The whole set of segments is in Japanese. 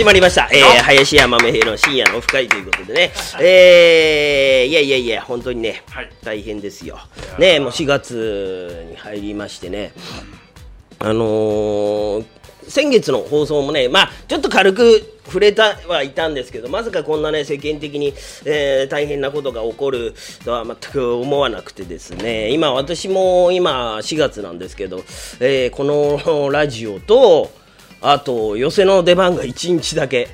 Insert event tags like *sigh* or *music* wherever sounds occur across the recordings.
始まりました。えー、林家豆平の深夜のオフ会ということでね。えー、いやいやいや、本当にね、はい大変ですよ。ね、もう4月に入りましてね。あのー、先月の放送もね、まあ、ちょっと軽く触れたはいたんですけど、まさかこんなね、世間的に、えー大変なことが起こるとは全く思わなくてですね、今、私も今、4月なんですけど、えーこのラジオと、あと、寄せの出番が1日だけ。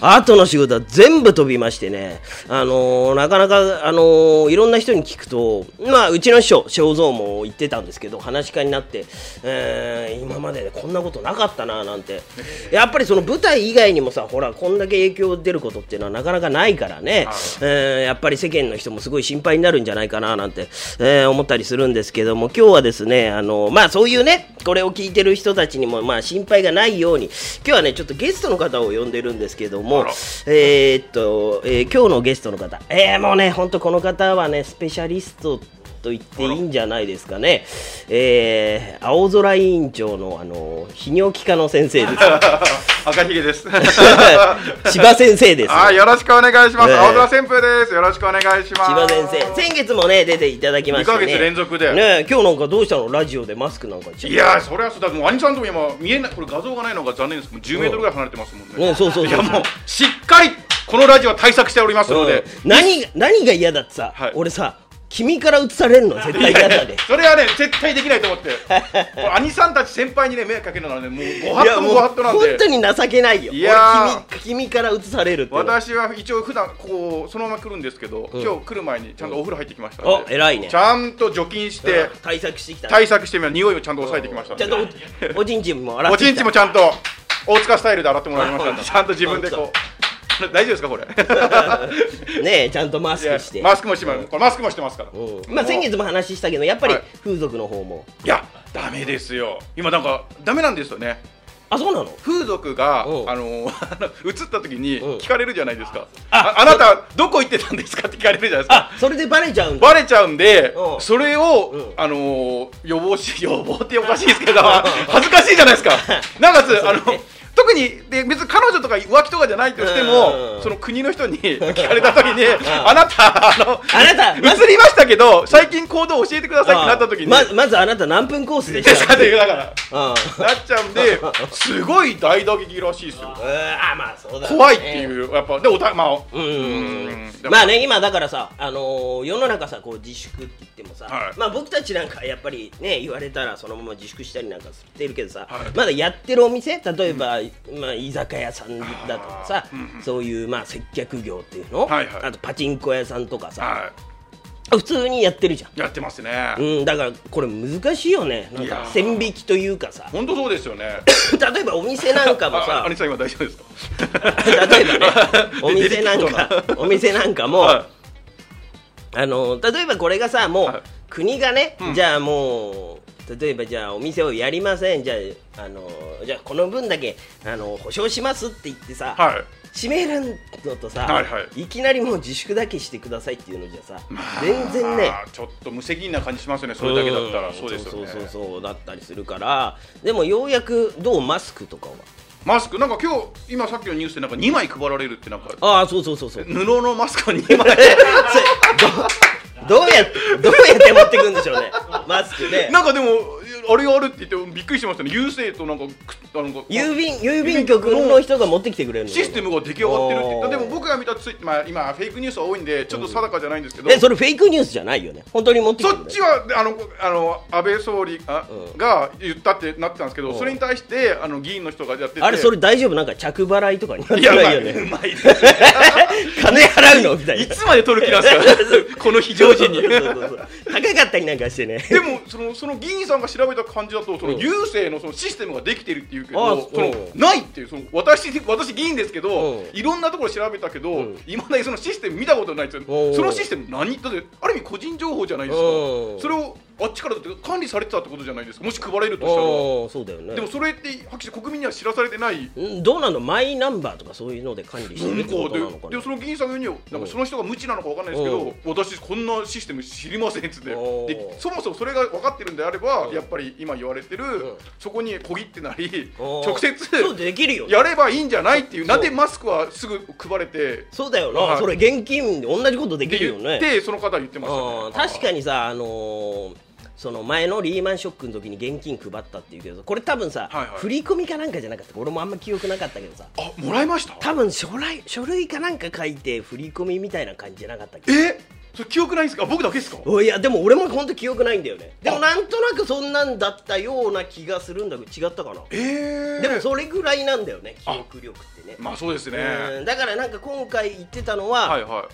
あとの仕事は全部飛びましてね、あのーなかなか、あのーいろんな人に聞くと、まあ、うちの師匠、正蔵も言ってたんですけど、話し家になって、えー今までこんなことなかったななんて、やっぱりその舞台以外にもさ、ほら、こんだけ影響出ることっていうのはなかなかないからね、えーやっぱり世間の人もすごい心配になるんじゃないかななんて、えー思ったりするんですけども、今日はですね、あのまあ、そういうね、これを聞いてる人たちにも、まあ、心配がないように、今日はね、ちょっとゲストの方を呼んでるんですけどもえーっと、えー今日のゲストの方、えーもうね、本当この方はね、スペシャリストと言っていいんじゃないですかね。えー青空委員長の、あの、泌尿器科の先生です。*laughs* 赤ひげです。*laughs* 千葉先生です。あ、よろしくお願いします。ええ青空旋風です。よろしくお願いします。千葉先生、先月もね、出ていただきましたね。2ヶ月連続でね、今日なんかどうしたの？ラジオでマスクなんかいやー、それはそうだ。もう兄さんとも今見えない、これ画像がないのが残念ですけど、10メートルぐらい離れてますもんね。ね、そうそうそう。いやもうしっかりこのラジオは対策しておりますので。うん何が何が嫌だってさ、はい俺さ君から映されるの？絶対嫌だで。それはね絶対できないと思って。*laughs* 兄さんたち先輩にね迷惑かけるのはねもうご法度もご法度なんで。本当に情けないよ。いや君君から映されるって。私は一応普段こうそのまま来るんですけど、うん。今日来る前にちゃんとお風呂入ってきましたんで。お偉いね。ちゃんと除菌して対策してきたね。対策してみる匂いをちゃんと抑えてきました。ちゃんとおおちんちんも洗っておちんちもちゃんと大塚スタイルで洗ってもらいましたちゃんと自分でこう *laughs* 大丈夫ですかこれ？*laughs* ねえちゃんとマスクして。マスクもしてます。これマスクもしてますから。うん。まあ先月も話したけどやっぱりはい。風俗の方も、いやダメですよ。今なんかダメなんですよね。あそうなの？風俗が、うん。あの *laughs* 映った時にうん。聞かれるじゃないですか、あああなたどこ行ってたんですかって聞かれるじゃないですか。あそれでバレちゃうんだ。バレちゃうんで、うん。それを、うん。あのー予防し予防っておかしいですけど恥ずかしいじゃないですか。なおかつあの特にで別に彼女とか浮気とかじゃないとしても、うん。その国の人に *laughs* 聞かれた時に、あなたあのあなたまず映りましたけど最近行動教えてくださいってなった時に、ままずあなた何分コースでしいやだたからうん。なっちゃうんですごい大打撃らしいですよ。うんあまあそうだね。怖いっていうやっぱでおたまあうん。まあね今だからさ、あのー世の中さこう自粛って言ってもさ、はい。まあ僕たちなんかやっぱりね言われたらそのまま自粛したりなんかしてるけどさ、はい。まだやってるお店例えば、まあ、居酒屋さんだとかさ、そういうまあ接客業っていうの、はいはい。あとパチンコ屋さんとかさ、は普通にやってるじゃん。いやってますね、うん、だからこれ難しいよね。なんか線引きというかさ。本当そうですよね。*laughs* 例えばお店なんかも *laughs* あさ兄さん今大丈夫ですか？*laughs* 例えばねお店なんかお店なんかも、はあの例えばこれがさもう、はい。国がね、うん。じゃあもう例えばじゃあお店をやりません。じゃああのじゃあこの分だけあの保証しますって言ってさ、いはい。閉めるのとさ、はいはい。きなりもう自粛だけしてくださいっていうのじゃさ、全然ね。あーちょっと無責任な感じしますよね。それだけだったらん。そうですよね。そうそうそうそうだったりするから。でもようやくどうマスクとかは？マスク？なんか今日今さっきのニュースでなんか2枚配られるってなんかああそうそうそうそう。布のマスクを2枚 *laughs* どうやってどうやって持ってくんでしょうね。マスクでなんかでもあれがあるって言ってびっくりしましたね。郵政となんかくあの郵便郵便局の人が持ってきてくれるの。システムが出来上がってるって言った。でも僕が見たツイまあ今フェイクニュースは多いんでちょっと定かじゃないんですけど、えそれフェイクニュースじゃないよね。本当に持ってきてくれるそっちはあのあの安倍総理あ、うんが言ったってなってたんですけど、うん。それに対してあの議員の人がやってて。あれそれ大丈夫？なんか着払いとかになっていやうまいないよねうまい。ですね金払うの？みたいな。いつまで取る気なんですか？*laughs* この非常時に。高かったりなんかしてね。でもそのその議員さんが調べた感じだとそのうん。郵政のそのシステムができてるっていうけあどそのう。んないっていうその私私議員ですけどうん。いろんなところ調べたけどうん。いまだにそのシステム見たことないんですよ。そのシステム何？だってある意味個人情報じゃないですか。うん。それをあっちからだって管理されてたってことじゃないですか。もし配れるとしたら。そうだよね。でもそれってはっきり国民には知らされてない？んどうなの？マイナンバーとかそういうので管理してるってことなのかな？ででその議員さんが言うにはなんかその人が無知なのかわかんないですけうん。ど私こんなシステム知りませんっつってでそもそもそれが分かってるんであればうん。やっぱり今言われてるん。そこに小切ってなり直接そうできるよやればいいんじゃないっていうなんでマスクはすぐ配れて。そうだよな、はい。それ現金で同じことできでるよね。言ってその方は言ってましたね。うん確かにさあのーその前のリーマンショックの時に現金配ったっていうけどこれ多分さ、はいはい。振り込みかなんかじゃなかった。俺もあんま記憶なかったけどさ。あもらいました？多分書類書類かなんか書いて振り込みみたいな感じじゃなかったっけ？え？それ記憶ないんですか？あ僕だけですか？おいやでも俺も本当記憶ないんだよね。でもあなんとなくそんなんだったような気がするんだけど違ったかな？えー、でもそれぐらいなんだよね記憶力ってね。まあそうですね。うんだからなんか今回言ってたのは、はいはい。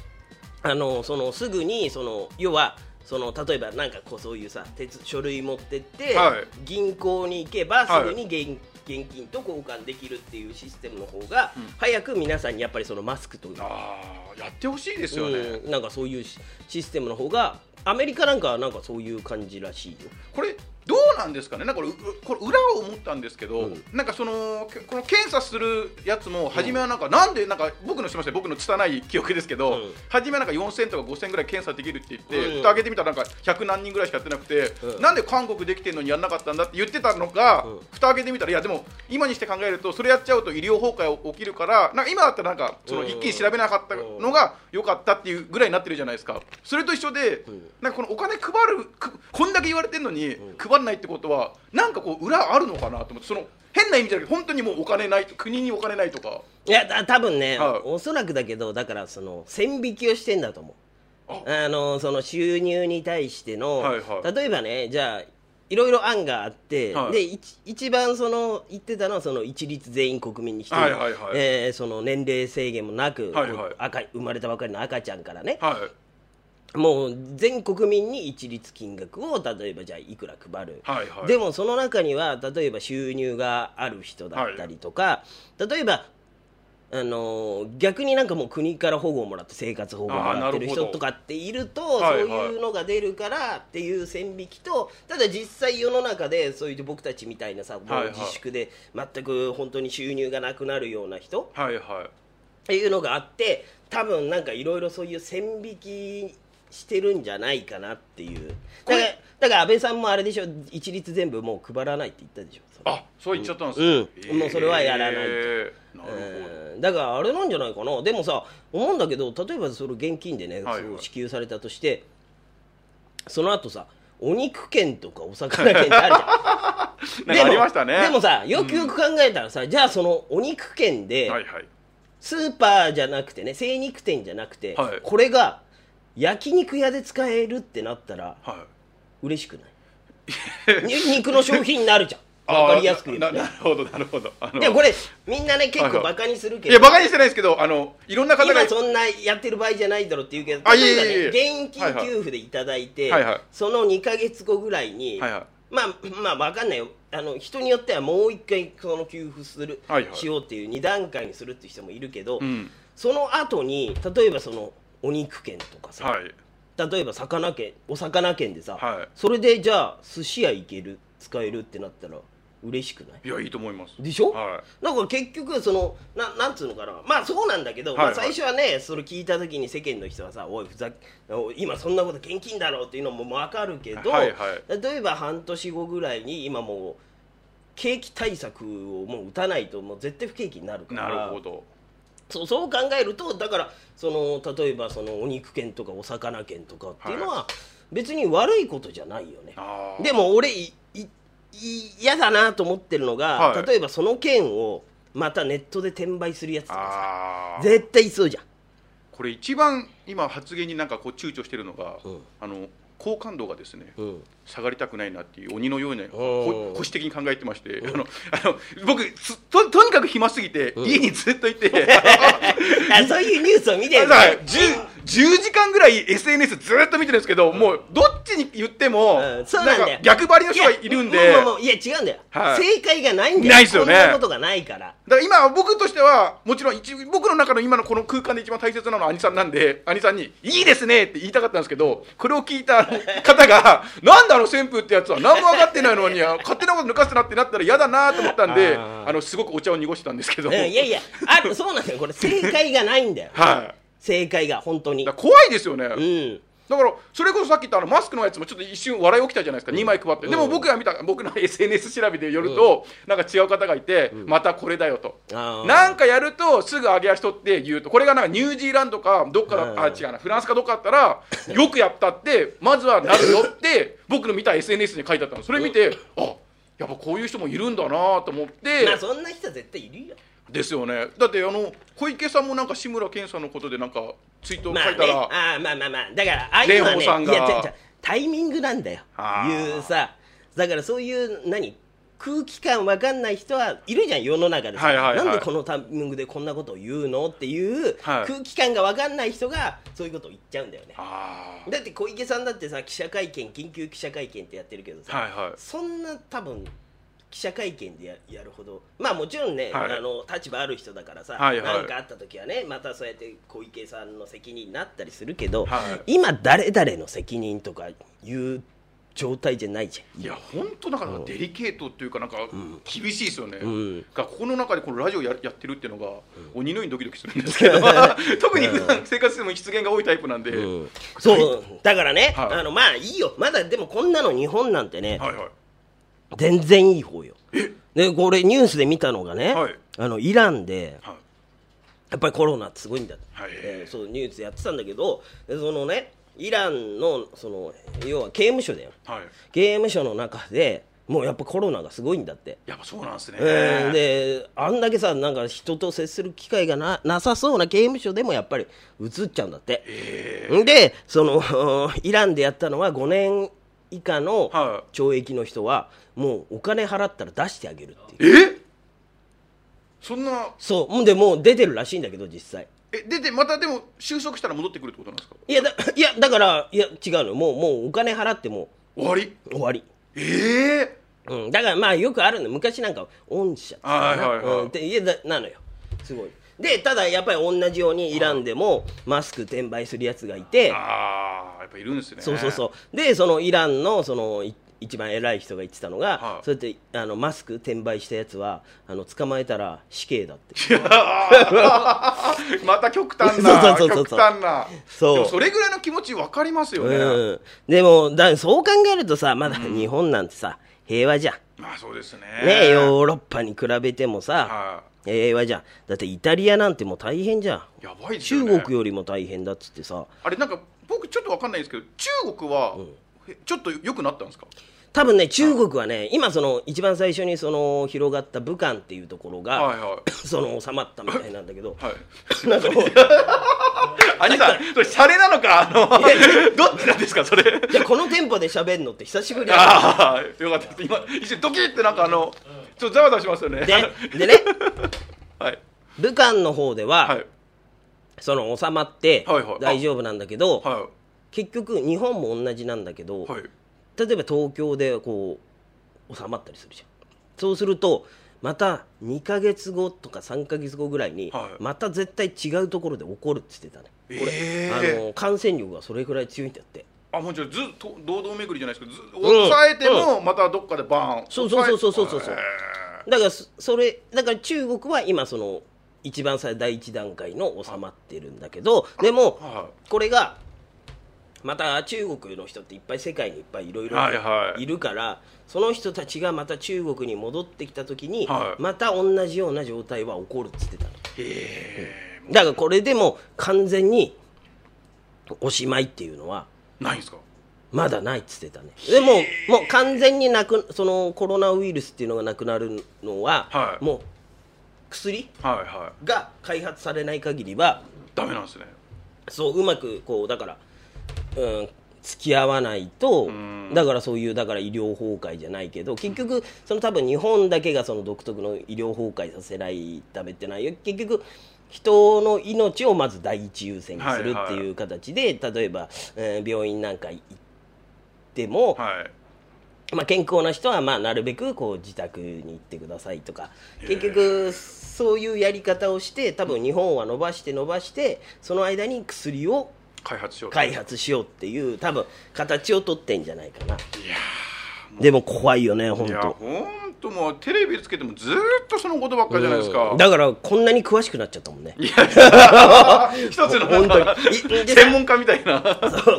あのそのすぐにその要はその例えばなんかこうそういうさ鉄書類持ってって、はい。銀行に行けばすはい。ぐに現,、現金と交換できるっていうシステムの方が、うん。早く皆さんにやっぱりそのマスクとか、ああやってほしいですよね、うんなんかそういうシシステムの方がアメリカなんかはなんかそういう感じらしいよ。これどうなんですかね？なんかこれうこれ裏を思ったんですけど、うん。なんかそのけこの検査するやつも初めはなんか、なんでなんか僕のすみません僕の拙い記憶ですけど、うん。初めはなんか4000とか5000ぐらい検査できるって言って、うん。蓋開けてみたらなんか100何人ぐらいしかやってなくて、うん。なんで韓国できてるのにやんなかったんだって言ってたのが、うん。蓋開けてみたらいやでも今にして考えるとそれやっちゃうと医療崩壊起きるからなんか今だったらなんかそのうん。一気に調べなかったのが良かったっていうぐらいになってるじゃないですか。それと一緒で、ん。なんかこのお金配るくこんだけ言われてるのに配らないってことはなんかこう裏あるのかなと思ってその変な意味じゃなくて本当にもうお金ない国にお金ないとか。いやだ多分ね、はい。おそらくだけどだからその線引きをしてんだと思う。あ。あのその収入に対しての、はいはい。例えばねじゃあいろいろ案があって、はい。で一一番その言ってたのはその一律全員国民にして、はいはいはい。えーその年齢制限もなく、はいはい。赤生まれたばかりの赤ちゃんからね、はいもう全国民に一律金額を例えばじゃあいくら配る、はいはい。でもその中には例えば収入がある人だったりとか、例えばあのー逆になんかもう国から保護をもらって生活保護をもらってる人とかっているとはいはいそういうのが出るからっていう線引きとただ実際世の中でそういう僕たちみたいなさもはいうはい。自粛で全く本当に収入がなくなるような人はいはい。っていうのがあって多分なんかいろいろそういう線引きしてるんじゃないかなっていう。だからだから安倍さんもあれでしょ一律全部もう配らないって言ったでしょあそう言っちゃったんですうん。もうそれはやらないとえーなるほど、うん。だからあれなんじゃないかな。でもさ思うんだけど例えばその現金でね、はいはい。支給されたとしてその後さお肉券とかお魚券ってあるじゃん。*laughs* なんかありましたね。でもさよくよく考えたらさ、じゃあそのお肉券で、はいはい。スーパーじゃなくてね精肉店じゃなくて、はい。これが焼肉屋で使えるってなったらはい。嬉しくない？に肉の商品になるじゃん。わかりやすく言うな *laughs* なるほどなるほど。あのでもこれみんなね結はいはい。構バカにするけど、いやバカにしてないですけどあのいろんな方が今そんなやってる場合じゃないだろうって言うけどあいえいえいえ。ね現金給付でいただいて、はいはい。その2か月後ぐらいに、はいはい。まあまあわかんないよ。あの人によってはもう一回その給付する、はいはい。しようっていう2段階にするっていう人もいるけど、うん。その後に例えばそのお肉券とかさ、はい。例えば魚券お魚券でさ、はい。それでじゃあ寿司屋行ける？使えるってなったら嬉しくない？いやいいと思います。でしょ、はなんか結局そのななんつうのかな。まあそうなんだけど、はいはい。まあ、最初はねそれ聞いた時に世間の人はさ「おいふざ今そんなこと現金だろ」っていうのも分かるけど、はいはい。例えば半年後ぐらいに今もう景気対策をもう打たないともう絶対不景気になるかならるほどそうそう考えるとだからその例えばそのお肉券とかお魚券とかっていうのは別に悪いことじゃないよね。あー。でも俺いいい嫌だなと思ってるのが、はい。例えばその券をまたネットで転売するやつとかさ絶対いそうじゃん。これ一番今発言になんかこう躊躇してるのが、うん。あの好感度がですね、うん。下がりたくないなっていう鬼のような保守的に考えてまして、あのあの僕つととにかく暇すぎて、うん。家にずっといて。*laughs* あそういうニュースを見てるだから10 10時間ぐらい SNS ずっと見てるんですけど、もうどっちに言っても、なん逆張りの人がいるんで。いや違うんだよ、はい。正解がないんだよ。ないっすよね。こんなことがないから。だから今僕としてはもちろん一僕の中の今のこの空間で一番大切なのは兄さんなんで兄さんに「いいですね」って言いたかったんですけどこれを聞いた *laughs* 方が「なんだあの旋風ってやつは何も分かってないのに勝手なこと抜かすな」ってなったら嫌だなと思ったんであのすごくお茶を濁したんですけど、うんいやいやあそうなんだよ。これ正解がないんだよ。はい正解が本当に。だから怖いですよね、うん。だからそれこそさっき言ったあのマスクのやつもちょっと一瞬笑い起きたじゃないですか、2枚配って。でも僕が見た僕の SNS 調べでよると、なんか違う方がいて、またこれだよと。あー。なんかやるとすぐ上げ足取って言うとこれがなんかニュージーランドかどっかだうん。あ違うなフランスかどっかだったら *laughs* よくやったってまずはなるよって *laughs* 僕の見た SNS に書いてあったの。それ見てあやっぱこういう人もいるんだなと思って、まあそんな人絶対いるよですよね。だってあの小池さんもなんか志村けんさんのことでなんかツイートまあね書いたら、あーまあまあまあ。だからああいうのはねタイミングなんだよ。いうさ。だからそういう何空気感わかんない人はいるじゃん世の中でさ、はいはいはい。なんでこのタイミングでこんなことを言うのっていう、はい。空気感がわかんない人がそういうことを言っちゃうんだよね。だって小池さんだってさ記者会見緊急記者会見ってやってるけどさ、はいはい。そんな多分記者会見でややるほどまあもちろんね、はい。あの立場ある人だからさはいはい。何かあった時はねまたそうやって小池さんの責任になったりするけど、はい。今誰々の責任とかいう状態じゃないじゃん。いや本当なん。かデリケートっていうかなんか厳しいですよね、ん。がここの中でこのラジオややってるっていうのが鬼のようにドキドキするんですけど。*laughs* 特に普段生活でも失言が多いタイプなんで、うん。そう。だからね、はい。あのまあいいよ。まだでもこんなの日本なんてね、はいはい全然いい方よ。でこれニュースで見たのがね、はい。あのイランではい。やっぱりコロナってすごいんだ、はい。えーそうニュースやってたんだけどでそのねイランのその要は刑務所だよ。はい。刑務所の中でもうやっぱコロナがすごいんだって、やっぱそうなんですね、うんであんだけさなんか人と接する機会がななさそうな刑務所でもやっぱりうつっちゃうんだって、えでその *laughs* イランでやったのは5年以下のは懲役の人はもうお金払ったら出してあげるっていう。え？そんな？そうほんでもう出てるらしいんだけど実際。え出てまたでも収束したら戻ってくるってことなんですか？いやだいやだからいや違うの。もうもうお金払っても終わり？終わり、ええ？うん、だからまあよくあるの。昔なんか御社ってはいはいはい。うん、って家だなのよ。すごい。でただやっぱり同じようにイランでもマスク転売するやつがいて。ああやっぱいるんですね。そうそうそう。でそのイランのそのい一番偉い人が言ってたのが、はい。そうやってあのマスク転売したやつはあの捕まえたら死刑だって。*laughs* また極端な *laughs* そうそうそうそう。極端な。そう。でもそれぐらいの気持ち分かりますよね、うん、でもだそう考えるとさまだ日本なんてさ平和じゃん。まあそうですね。ねヨーロッパに比べてもさは平和じゃん。だってイタリアなんてもう大変じゃん。いやばいですよね。中国よりも大変だっつってさ。あれなんか僕ちょっと分かんないんですけど中国は、えちょっと良くなったんですか？多分ね中国はね今その一番最初にその広がった武漢っていうところが、はいは *coughs* その収まったみたいなんだけどいはい。*laughs* *laughs* なんかもう兄さんそれシャレなのか？あのどっちなんですかそれ？いやこのテンポで喋るのって久しぶりだああよかったです。今一瞬ドキッてなんかあのちょっとざわざわしますよね。ででね。*laughs* はい。武漢の方では、はい。その収まってはいはい。大丈夫なんだけど、は結局日本も同じなんだけど、いはい。例えば東京でこう収まったりするじゃん。そうするとまた2ヶ月後とか3ヶ月後ぐらいに、はい。また絶対違うところで起こるって言ってたね。これ、えー。あの感染力がそれぐらい強いんだって。あもちろんずっと堂々巡りじゃないですけどず抑えてもまたどっかでバーン。そうそうそうそうそうそう。抑えだからそそれだから中国は今その一番最第一段階の収まってるんだけどでもはこれがまた中国の人っていっぱい世界にいっぱいいろいろはいはい。いるからその人たちがまた中国に戻ってきた時にはい。また同じような状態は起こるっつってたの。いへだからこれでも完全におしまいっていうのはえないんですか？まだないっつってたね。でももう完全になくそのコロナウイルスっていうのがなくなるのは、はい。もう薬はいはい。が開発されない限りはダメなんですね。そううまくこうだから、うん、付き合わないとん。だからそういうだから医療崩壊じゃないけど結局その多分日本だけがその独特の医療崩壊させないためってないよ結局人の命をまず第一優先にするっていう形で、例えば、えー病院なんか行っても、はい。まあ、健康な人はまあなるべくこう自宅に行ってくださいとか結局そういうやり方をして多分日本は伸ばして伸ばしてその間に薬を開発しようと。開発しようっていう多分形を取ってんじゃないかな。いやでも怖いよね本いや当本当もうテレビつけてもずーっとそのことばっかりじゃないですか、うん。だからこんなに詳しくなっちゃったもんね。いや一つの *laughs* 本当に。専門家みたいな。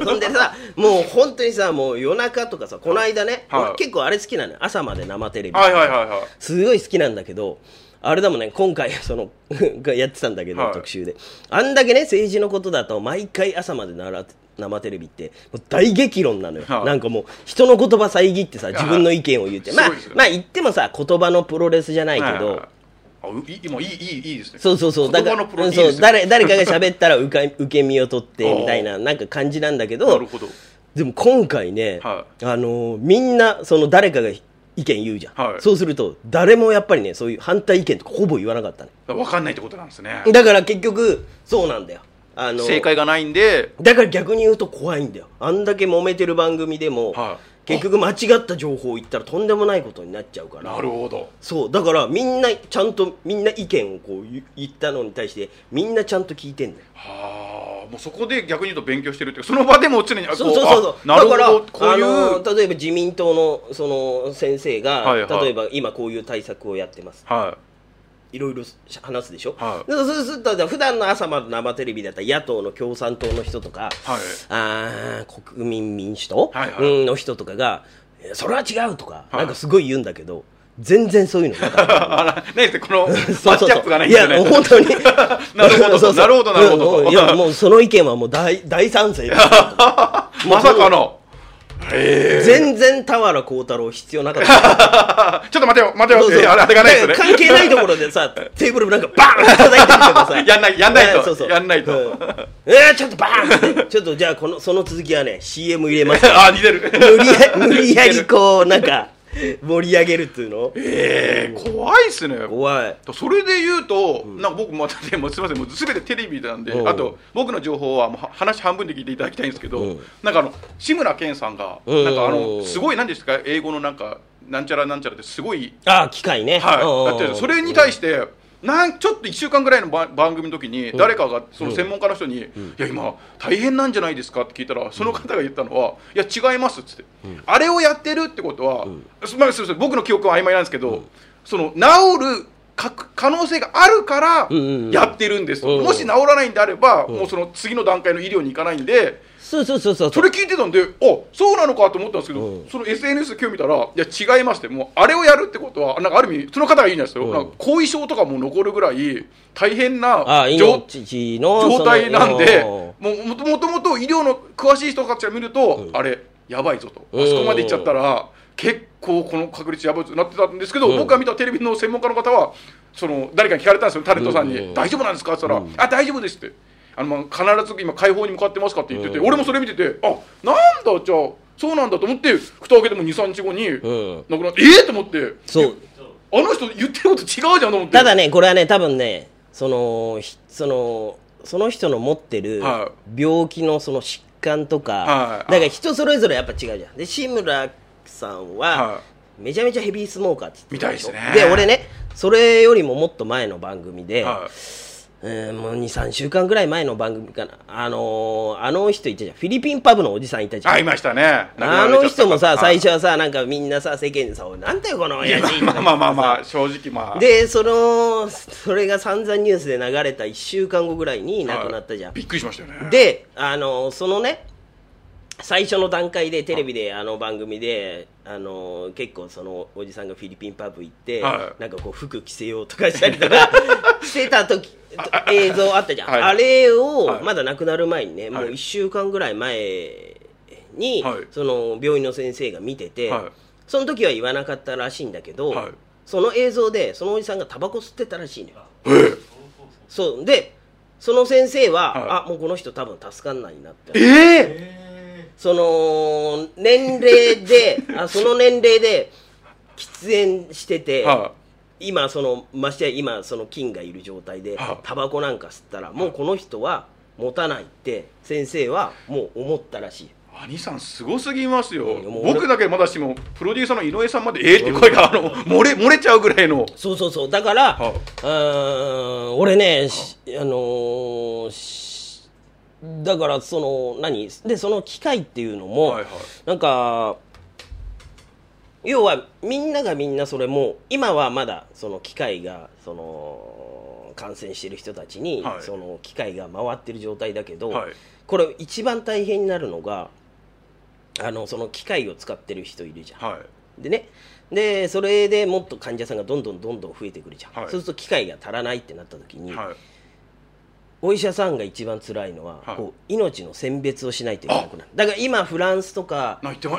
そんでさもう本当にさもう夜中とかさこの間ね、はい。俺結構あれ好きなのよ。朝まで生テレビ。はいはいはいはい。すごい好きなんだけどあれだもんね今回その *laughs* がやってたんだけど、はい。特集で。あんだけね政治のことだと毎回朝までなら生テレビって大激論なのよ、はい。なんかもう人の言葉遮ってさ自分の意見を言って。まあまあ言ってもさ言葉のプロレスじゃないけど、はいはいはい。あうい今いいいいいいですね。そうそうそう。だから誰誰かが喋ったら受け *laughs* 受け身を取ってみたいななんか感じなんだけどなるほど。でも今回ね、はあのーみんなその誰かが意見言うじゃん、はい。そうすると誰もやっぱりねそういう反対意見とかほぼ言わなかったね。分かんないってことなんですね。だから結局そうなんだよ。あの正解がないんで。だから逆に言うと怖いんだよ。あんだけ揉めてる番組でも、は結局間違った情報を言ったらとんでもないことになっちゃうから。なるほど。そうだからみんなちゃんとみんな意見をこう言言ったのに対してみんなちゃんと聞いてんだよ。はあもうそこで逆に言うと勉強してるってその場でも常にそうそうそうそう。あなるほだからどこういう。例えば自民党のその先生が、はいはい。例えば今こういう対策をやってます。はいろいろ話すでしょ、はい。でそうすると普段の朝まで生テレビだったら野党の共産党の人とか、はい。あー国民民主党、はいはい。うんの人とかがそれは違うとか、はい。なんかすごい言うんだけど全然そういうのなかった。*laughs* ねこの *laughs* マッチアップがないんですよね。いや本当に。*laughs* なるほどそうそう。なるほどなるほど。いやもうその意見はもう大大賛成まさかのへ全然田原幸太郎必要なかった。え *laughs* ちょっと待てよ。待てよ。そうそう。えあれあれがないですね。関係ないところでさ *laughs* テーブルなんかバーン叩いてるとかさ。*laughs* やんないやんないと。ねそうそう。やんないと。うん。えー、ちょっとバーンって。ちょっとじゃあこのその続きはね CM 入れますあ似てる。無理や無理やりこうなんか盛り上げるっていうの？ええ怖いっすね。怖い。それで言うと、なんか僕またねもうすみません。もう全てテレビなんで、うん。あと僕の情報はもうは話半分で聞いていただきたいんですけど、うん。なんかあの志村けんさんが、うん。なんかあのすごい何ですか？英語のなんかなんちゃらなんちゃらってすごいああ機械ね。はい、だってそれに対ししてなんちょっと1週間ぐらいのば番組の時に誰かがその専門家の人に「いや今大変なんじゃないですか?」って聞いたらその方が言ったのは「いや違います」っつって、あれをやってるってことは、すまあすみません僕の記憶は曖昧なんですけど、その治るか可能性があるからやってるんです。もし治らないんであれば、もうその次の段階の医療に行かないんで。そうそうそうそう。それ聞いてたんで、あそうなのかと思ったんですけど、うん。その SNS で今日見たら、いや、違いまして、もうあれをやるってことは、なんかある意味、その方が言うんですよ、うん。なんか後遺症とかも残るぐらい、大変な状命の状態なんで、そもうもともと医療の詳しい人たちが見ると、あれ、やばいぞと、あそこまで行っちゃったら、結構この確率やばいぞとなってたんですけど、うん。僕が見たテレビの専門家の方は、その誰かに聞かれたんですよ、タレントさんに、うん。大丈夫なんですかって言ったら、あ大丈夫ですって。あのまあ必ず今解放に向かってますかって言ってて、うん。俺もそれ見ててあなんだじゃあそうなんだと思って蓋を開けても23日後に、うん。亡くなってええと思って。そう。あの人言ってること違うじゃんと思って。ただねこれはね多分ねそのひそのその人の持ってるは病気のその疾患とか、はい。だから人それぞれやっぱ違うじゃん。で志村さんは、はめちゃめちゃヘビースモーカーって言ってたしょ。みたいですね。で俺ねそれよりももっと前の番組で、はいえーもう23週間ぐらい前の番組かな。あのーあの人いたじゃん。フィリピンパブのおじさんいたじゃん。あいましたね。あの人もさ最初初はさなんかみんなさ世間でさ「おいなんだよこの親父」まあまあまあまあ正直まあ。でそのそれが散々ニュースで流れた1週間後ぐらいに亡くなったじゃん、びっくりしましたよね。であのそのね最初の段階でテレビであの番組であの結構そのおじさんがフィリピンパブ行って、はい。なんかこう服着せようとかしたりとか *laughs* してた時映像あったじゃん、はい。あれを、はい。まだ亡くなる前にね、もうはい1週間ぐらい前に、はい。その病院の先生が見てて、はい。その時は言わなかったらしいんだけど、はい。その映像でそのおじさんがタバコ吸ってたらしいのよ。え？そう。でその先生は、はあもうこの人多分助かんないなってええ？その年齢で *laughs* あその年齢で喫煙してて、は今そのましてや今その菌がいる状態ではあタバコなんか吸ったらもうこの人は持たないって先生はもう思ったらしい。兄さんすごすぎますよ、僕だけまだしもプロデューサーの井上さんまでええって声があの漏れ漏れちゃうぐらいの。そうそうそう。だから、はあー俺ね、しあのーしだからその何？でその機械っていうのも、はいはい。なんか要はみんながみんなそれも今はまだその機械がその感染してる人たちに、はい。その機械が回ってる状態だけど、はい。これ一番大変になるのがあのその機械を使ってる人いるじゃん。はい。でね。でそれでもっと患者さんがどんどんどんどん増えてくるじゃん、はい。そうすると機械が足らないってなった時に、はいお医者さんが一番辛いのは、はい。こう命の選別をしないといけなくなる。だから今フランスとかそ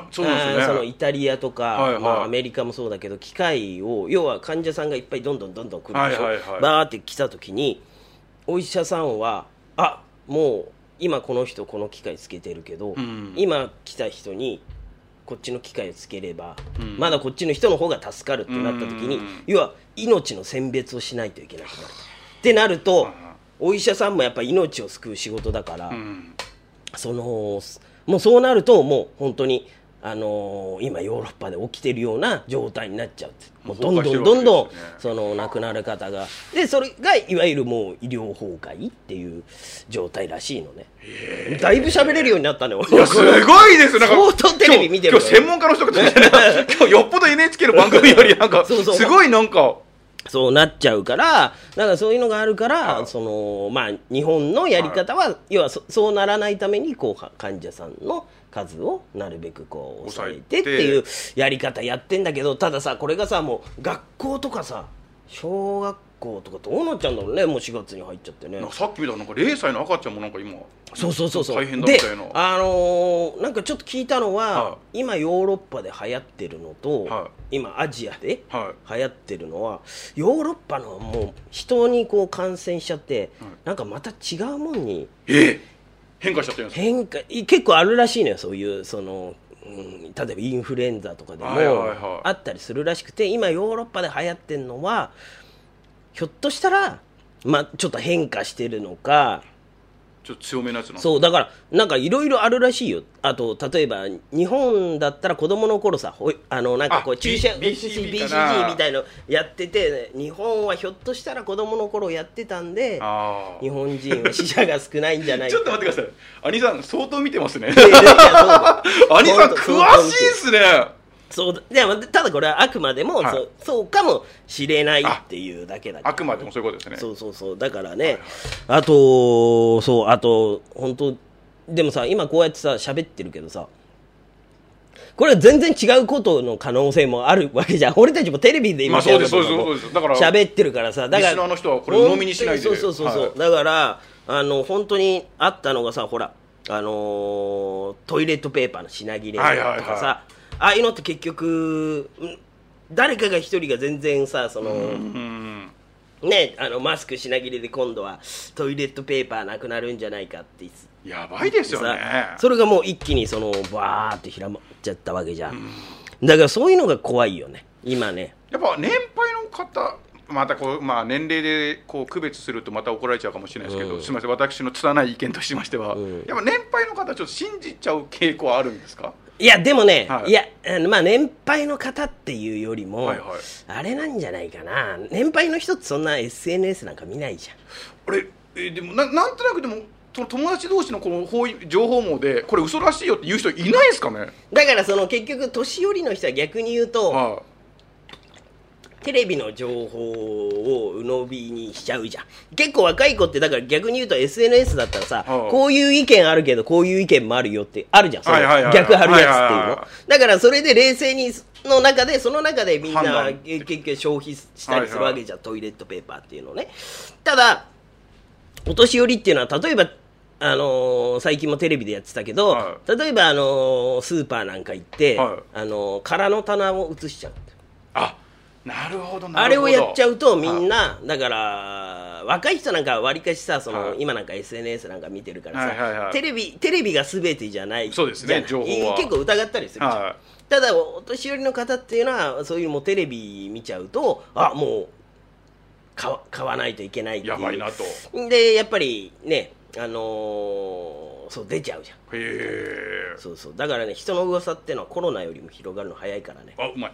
のイタリアとか、はいはい。まあ、アメリカもそうだけど機械を要は患者さんがいっぱいどんどんどんどん来るでしょ、はいはいはい。バーって来た時にお医者さんはあもう今この人この機械つけてるけど、ん。今来た人にこっちの機械をつければ、ん。まだこっちの人の方が助かるってなった時に、うん。要は命の選別をしないといけなくなる。ってなると、お医者さんもやっぱ命を救う仕事だから、うん。そのもうそうなるともう本当に、あのー今ヨーロッパで起きてるような状態になっちゃうもうどんどんどんどんその亡くなる方がでそれがいわゆるもう医療崩壊っていう状態らしいのね。だいぶ喋れるようになったね俺いやすごいですなんか相当テレビ見てる今日今日専門家の人が今日よっぽど NHK の番組よりなんか *laughs* すごいなんかそうなっちゃうから、だからそういうのがあるから、はい。そのまあ、日本のやり方は、要はそそうならないためにこうは患者さんの数をなるべくこう抑えてっていうやり方やってんだけど、たださ、これがさ、もう学校とかさ、小学校とかどうなっちゃうんだろうね、もう4月に入っちゃってね。さっき見たらなんか0歳の赤ちゃんもなんか今そうそうそうそう。大変だみでたいな。あのーなんかちょっと聞いたのは、は今ヨーロッパで流行ってるのと、は今アジアでは流行ってるのはヨーロッパのはもう人にこう感染しちゃって、はい。なんかまた違うもんにええ。変化しちゃってるんですか？変化い結構あるらしいのよ。そういうその、うん、例えばインフルエンザとかでもはいはいはい。あったりするらしくて今ヨーロッパで流行ってるのはひょっとしたら、まあ、ちょっと変化してるのか。ちょっと強めのやつなそうだからなんかいろいろあるらしいよ。あと例えば日本だったら子供の頃さほいあのなんかこうあ注射 B- BCG, BCG かな。みたいのやってて日本はひょっとしたら子供の頃やってたんであ日本人は死者が少ないんじゃなあい *laughs* ちょっと待ってください。兄さん相当見てますね。いやいやいやそう兄 *laughs* さん詳しいっすねそうだ。でもただこれはあくまでも、はい。そうそうかもしれないっていうだけだから。あくまでもそういうことですね。そうそうそう。だからね、あとそうあと本当でもさ今こうやってさ喋ってるけどさこれは全然違うことの可能性もあるわけじゃん。*laughs* 俺たちもテレビで今まあそうですそうですだから喋ってるからさ。だからの人はこれ鵜呑みにしないで。そうそうそうそう、はい。だからあの本当にあったのがさほらあのートイレットペーパーの品切れとかさ、はいはいはいああいうのって結局ん誰かが一人が全然さその、うんね、あのマスク品切れで今度はトイレットペーパーなくなるんじゃないかって。やばいですよね。さそれがもう一気にそのバーって広まっちゃったわけじゃん、だからそういうのが怖いよね。今ね。やっぱ年配の方またこう、まあ、年齢でこう区別するとまた怒られちゃうかもしれないですけど、うん。すみません私の拙い意見としましては、ん。やっぱ年配の方ちょっと信じちゃう傾向はあるんですか？いやでもね、はい。い、やまあ年配の方っていうよりも、はいはい。あれなんじゃないかな。年配の人ってそんな SNS なんか見ないじゃん。あれえでもななんとなくでもその友達同士のこの包囲情報網でこれ嘘らしいよって言う人いないですかね、だからその結局年寄りの人は逆に言うと、はテレビの情報を鵜呑みにしちゃうじゃん。結構若い子ってだから逆に言うと SNS だったらさ、はいこういう意見あるけどこういう意見もあるよってあるじゃんそ逆張るやつっていうの。はだからそれで冷静にの中でその中でみんな結局消費したりするわけじゃん、トイレットペーパーっていうのね。ただお年寄りっていうのは例えばあのー最近もテレビでやってたけど、は例えば、あのースーパーなんか行って、はい。あのー空の棚を映しちゃう。あなるほどなるほど。あれをやっちゃうとみんな、な、だから若い人なんかわりかしさその、はい。今なんか SNS なんか見てるからさ、はいはいはい。テレビテレビが全てじゃない。そうですね情報は。結構疑ったりするじゃん、はただお年寄りの方っていうのはそういうもうテレビ見ちゃうとあもう買わ買わないといけないっていう。やばいなと。へでやっぱりねあのーそう出ちゃうじゃん。え。そうそう。だからね人の噂っていうのはコロナよりも広がるの早いからね。あうまい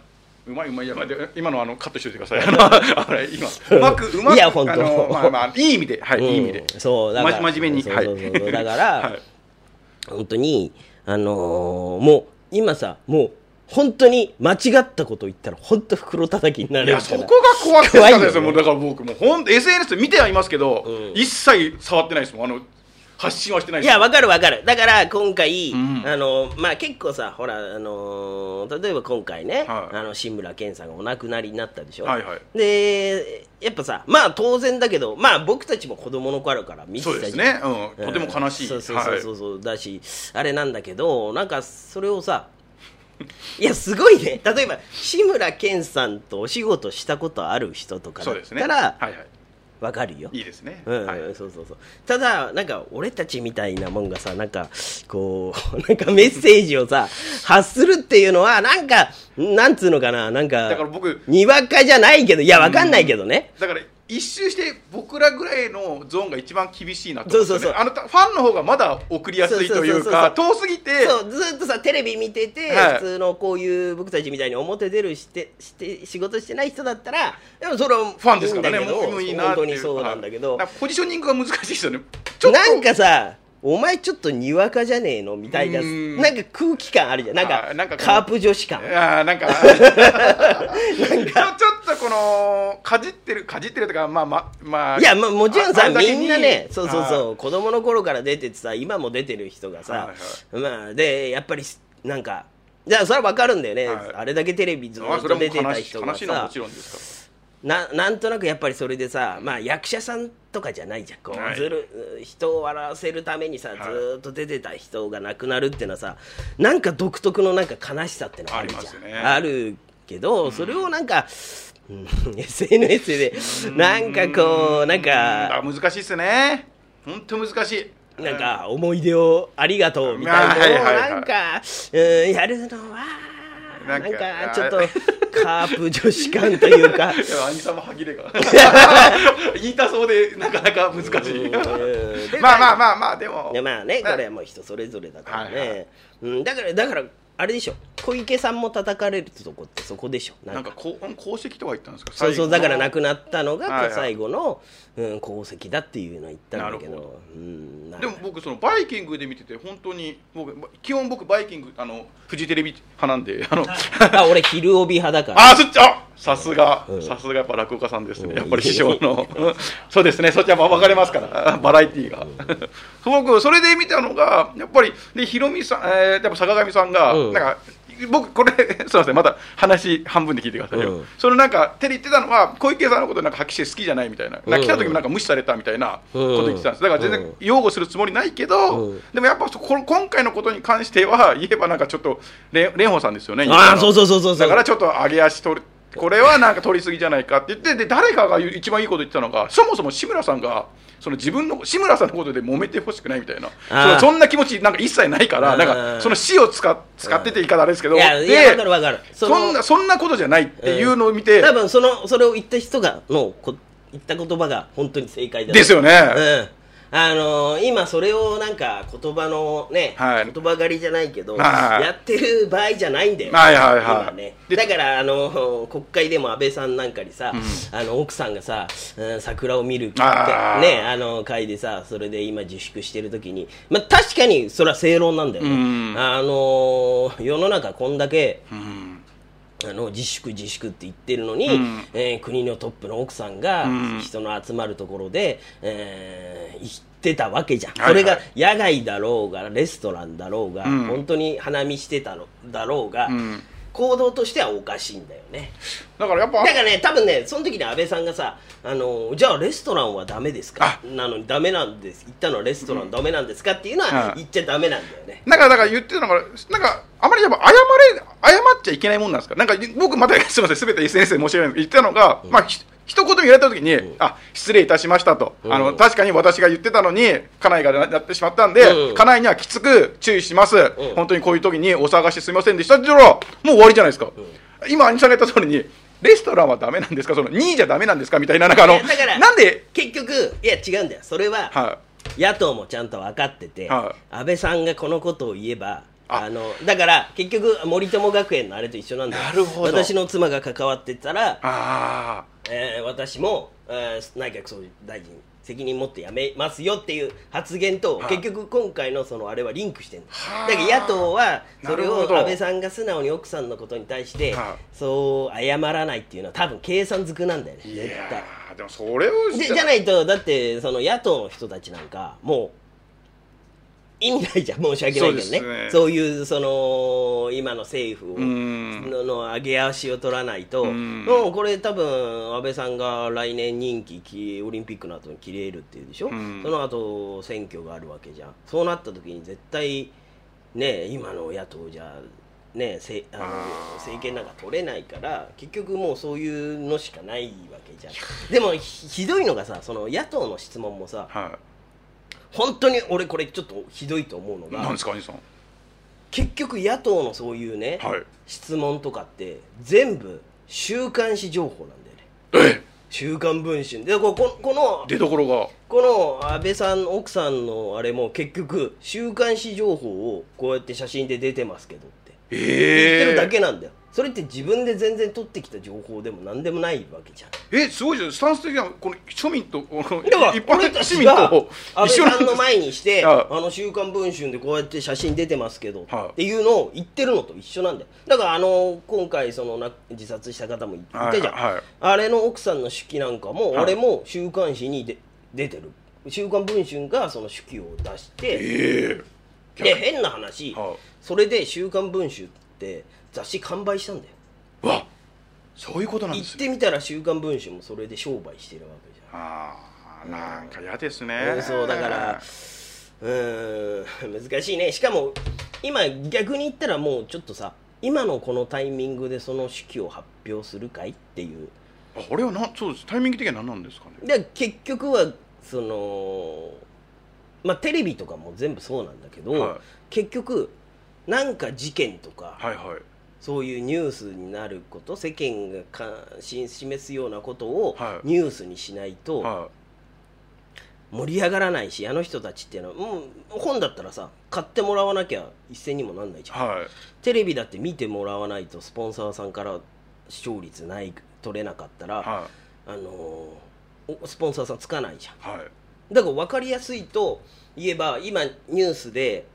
うまいうまいやばいで今のあのカットしておいてくださいあのあれ今うまくうまくいや本当あのまあまあいい意味ではい、いい意味でそうだからま真面目にそうそうそうはいだから、はい本当にあのーもう今さもう本当に間違ったこと言ったら本当袋叩きになるいやそこが怖くて怖いよねですもうだから僕もうほん SNS 見てはいますけど、うん一切触ってないですもんあの発信はしてない。いやわかるわかる。だから今回、ん。あのまあ結構さほらあのー例えば今回ね、はい。あの志村けんさんがお亡くなりになったでしょ、はいはい。でやっぱさまあ当然だけどまあ僕たちも子供の頃から見てそうですね、うん、とても悲しい、そうそうそうそうそうだしあれなんだけどなんかそれをさいやすごいね。例えば志村けんさんとお仕事したことある人とかだっはい、そうですね。たらはいはいわかるよ、いいですね、うんはい。そうそうそう。ただなんか俺たちみたいなもんがさなんかこう *laughs* なんかメッセージをさ発するっていうのはなんかなんつうのかななんかだから僕にわかじゃないけどいやわかんないけどね、だから一周して僕らぐらいのゾーンが一番厳しいなとね、そうそうそう。あのファンの方がまだ送りやすいというか遠すぎて。そうずっとさテレビ見てて、はい。普通のこういう僕たちみたいに表出るしてして仕事してない人だったらでもそれはファンですからね。もういいな本当にそうなんだけど、はい。ポジショニングが難しいですよね。ちょっと。なんかさお前ちょっとにわかじゃねえの？みたいなうん。なんか空気感あるじゃん。なんあかーなんかカープ女子感。いやー *laughs* なんか。なんか。ちょっとこのかじってるかじってるとかまあまあまあ。いや、まあ、もちろんさみんなねそうそうはそう。子供の頃から出ててさ今も出てる人がさ、はいまあでやっぱりなんかじゃあそれは分かるんだよね、はい。あれだけテレビずっと出てた人がさななんとなくやっぱりそれでさ、まあ、役者さんとかじゃないじゃん。こう、はい。ずる人を笑わせるためにさ、はい。ずーっと出てた人が亡くなるっていうのはさなんか独特のなんか悲しさってのがあるじゃん。ね。あるけどそれをなんか、うん *laughs* SNS でなんかこうなんかあ難しいっすね。本当難しい。なんか思い出をありがとうみたいなのをなんか、うん、やるのはなんんかちょっとカープ女子感というか。兄さんも歯切れが。*laughs* 言いたそうでなかなか難しい。*laughs* まあまあまあまあでも。でまあねまあ。これはもう人それぞれだからね、はいはい。うん、だからだからあれでしょ。小池さんも叩かれるとこってそこでしょ。ななんかこう功績とは言ったんですか？そうそうだから亡くくなったのがはいはい。最後の、うん、功績だっていうのは言ったんだけど。なるほうんでも僕そのバイキングで見てて本当に僕基本僕バイキングあのフジテレビ派なんであの *laughs* あ俺昼帯派だから。あそっちあさすがうん。さすがやっぱ落語家さんですね。うん。やっぱり師匠の。う *laughs* んそうですね。そっちは分かれますから。*laughs* バラエティーが。僕それで見たのがやっぱりでヒロミさん、えー、やっぱ坂上さんが、うん。なんか僕これ *laughs* すいません。また話半分で聞いてくださいよ、うん。そのなんかテレビ言ってたのは小池さんのことなんか発揮して好きじゃないみたいな、来た時もなんか無視されたみたいなこと言ってたんです。だから全然うん。擁護するつもりないけど、うん。でもやっぱそこ今回のことに関しては言えばなんかちょっとれ蓮舫さんですよね。ああそうそうそうそうそう。だからちょっと上げ足取るこれはなんか取りすぎじゃないかって言ってで誰かが一番いいこと言ってたのがそもそも志村さんがその自分の志村さんのことで揉めてほしくないみたいな。そのそんな気持ちなんか一切ないからなんかその死を使っ使ってて言い方あれですけど。いやいでやわかるわかる。そのんなそんなことじゃないっていうのを見て、多分そのそれを言った人がのこ言った言葉が本当に正解だですよね、うんあのー今それをなんか言葉のね、はい。言葉狩りじゃないけど、はい。やってる場合じゃないんだよ、はいはいはい。今ね。でだからあの国会でも安倍さんなんかにさ、あの奥さんがさ、うん桜を見るねあの会でさそれで今自粛してる時にまあ確かにそれは正論なんだよね、うん。あのー世の中こんだけうんあの自粛自粛って言ってるのに、うん。えー国のトップの奥さんがうん。人の集まるところで、えー言ってたわけじゃん、はいはい。それが野外だろうがレストランだろうが、うん。本当に花見してたのだろうが、うん行動としてはおかしいんだよね。だからやっぱだからね多分ねその時に安倍さんがさあのじゃあレストランはダメですか？なのにダメなんです言ったのはレストランダメなんですかっていうのははい言っちゃダメなんだよね、なんかだから言ってたのが、なんかあまりやっぱ謝れ、謝っちゃいけないもんなんですか、なんか僕、またすみません、すべて SNS で申し訳ない言ってたのが、まあ、ひ一言言われた時に、あ失礼いたしましたと、うん。あの確かに私が言ってたのに家内がななってしまったんで、うん。家内にはきつく注意します、ん。本当にこういう時にお騒がしてすみませんでした。って言ったらもう終わりじゃないですか、今兄さんが言った通りにレストランはダメなんですか？その2位じゃダメなんですか？みたいななんかあの。いやだからなんで？結局いや違うんだよ。それは、は野党もちゃんと分かってて、は安倍さんがこのことを言えばあ。あのだから結局森友学園のあれと一緒なんだよ。なるほど。私の妻が関わってたらい、あえー私も、えー内閣総理大臣責任持って辞めますよっていう発言と、はい結局今回のそのあれはリンクしてるはあだから野党はそれなるほど。を安倍さんが素直に奥さんのことに対して、はそう謝らないっていうのは多分計算づくなんだよね。あいや絶対ーでもそれをでじゃないとだってその野党の人たちなんかもう意味ないじゃん申し訳ないけどね。ね。そういうその今の政府をん。のの上げ足を取らないとうん。もうこれ多分安倍さんが来年任期きオリンピックの後に切れるっていうでしょ、うん。その後選挙があるわけじゃん。そうなった時に絶対ね今の野党じゃねせあの政権なんか取れないから結局もうそういうのしかないわけじゃん。でもひひどいのがさその野党の質問もさは本当に俺これちょっとひどいと思うのいなんがですか兄さん？結局野党のそういうね、はい。質問とかって全部週刊誌情報なんだよね。え？週刊文春。でこここの出どころが？この安倍さん奥さんのあれも結局週刊誌情報をこうやって写真で出てますけどって。言ってえるだけなんだよ、それって自分で全然取ってきた情報でも何でもないわけじゃん。えすごいじゃん。スタンス的にはこの庶民とこの一般俺たち市民がと安倍さんの前にして「*laughs* はいあの週刊文春」でこうやって写真出てますけど、はい。っていうのを言ってるのと一緒なんだよ。だからあの今回そのな自殺した方もいたじゃん、はい。はいあれの奥さんの手記なんかも、はい。俺も週刊誌にで出てる「週刊文春」がその手記を出してええ。で変な話、はそれで「週刊文春」って雑誌完売したんだよ。わそういうことなん行っですね。てみたら「週刊文春」もそれで商売してるわけじゃん。ああなんか嫌ですね。うんそうだからうーん *laughs* 難しいね。しかも今逆に言ったらもうちょっとさ今のこのタイミングでその手記を発表するかいっていう。あこれはなそうです。タイミング的には何なんですかね？で結局はそのまあテレビとかも全部そうなんだけど、はい。結局なんか事件とか、はいはいそういうニュースになること世間が関心示すようなことをはい。ニュースにしないと、は盛り上がらないしあの人たちっていうのはもう本だったらさ買ってもらわなきゃ一銭にもなんないじゃん、いはい。テレビだって見てもらわないとスポンサーさんから視聴率ない取れなかったら、はあのーおスポンサーさんつかないじゃん。いはい。だから分かりやすいと言えば今ニュースで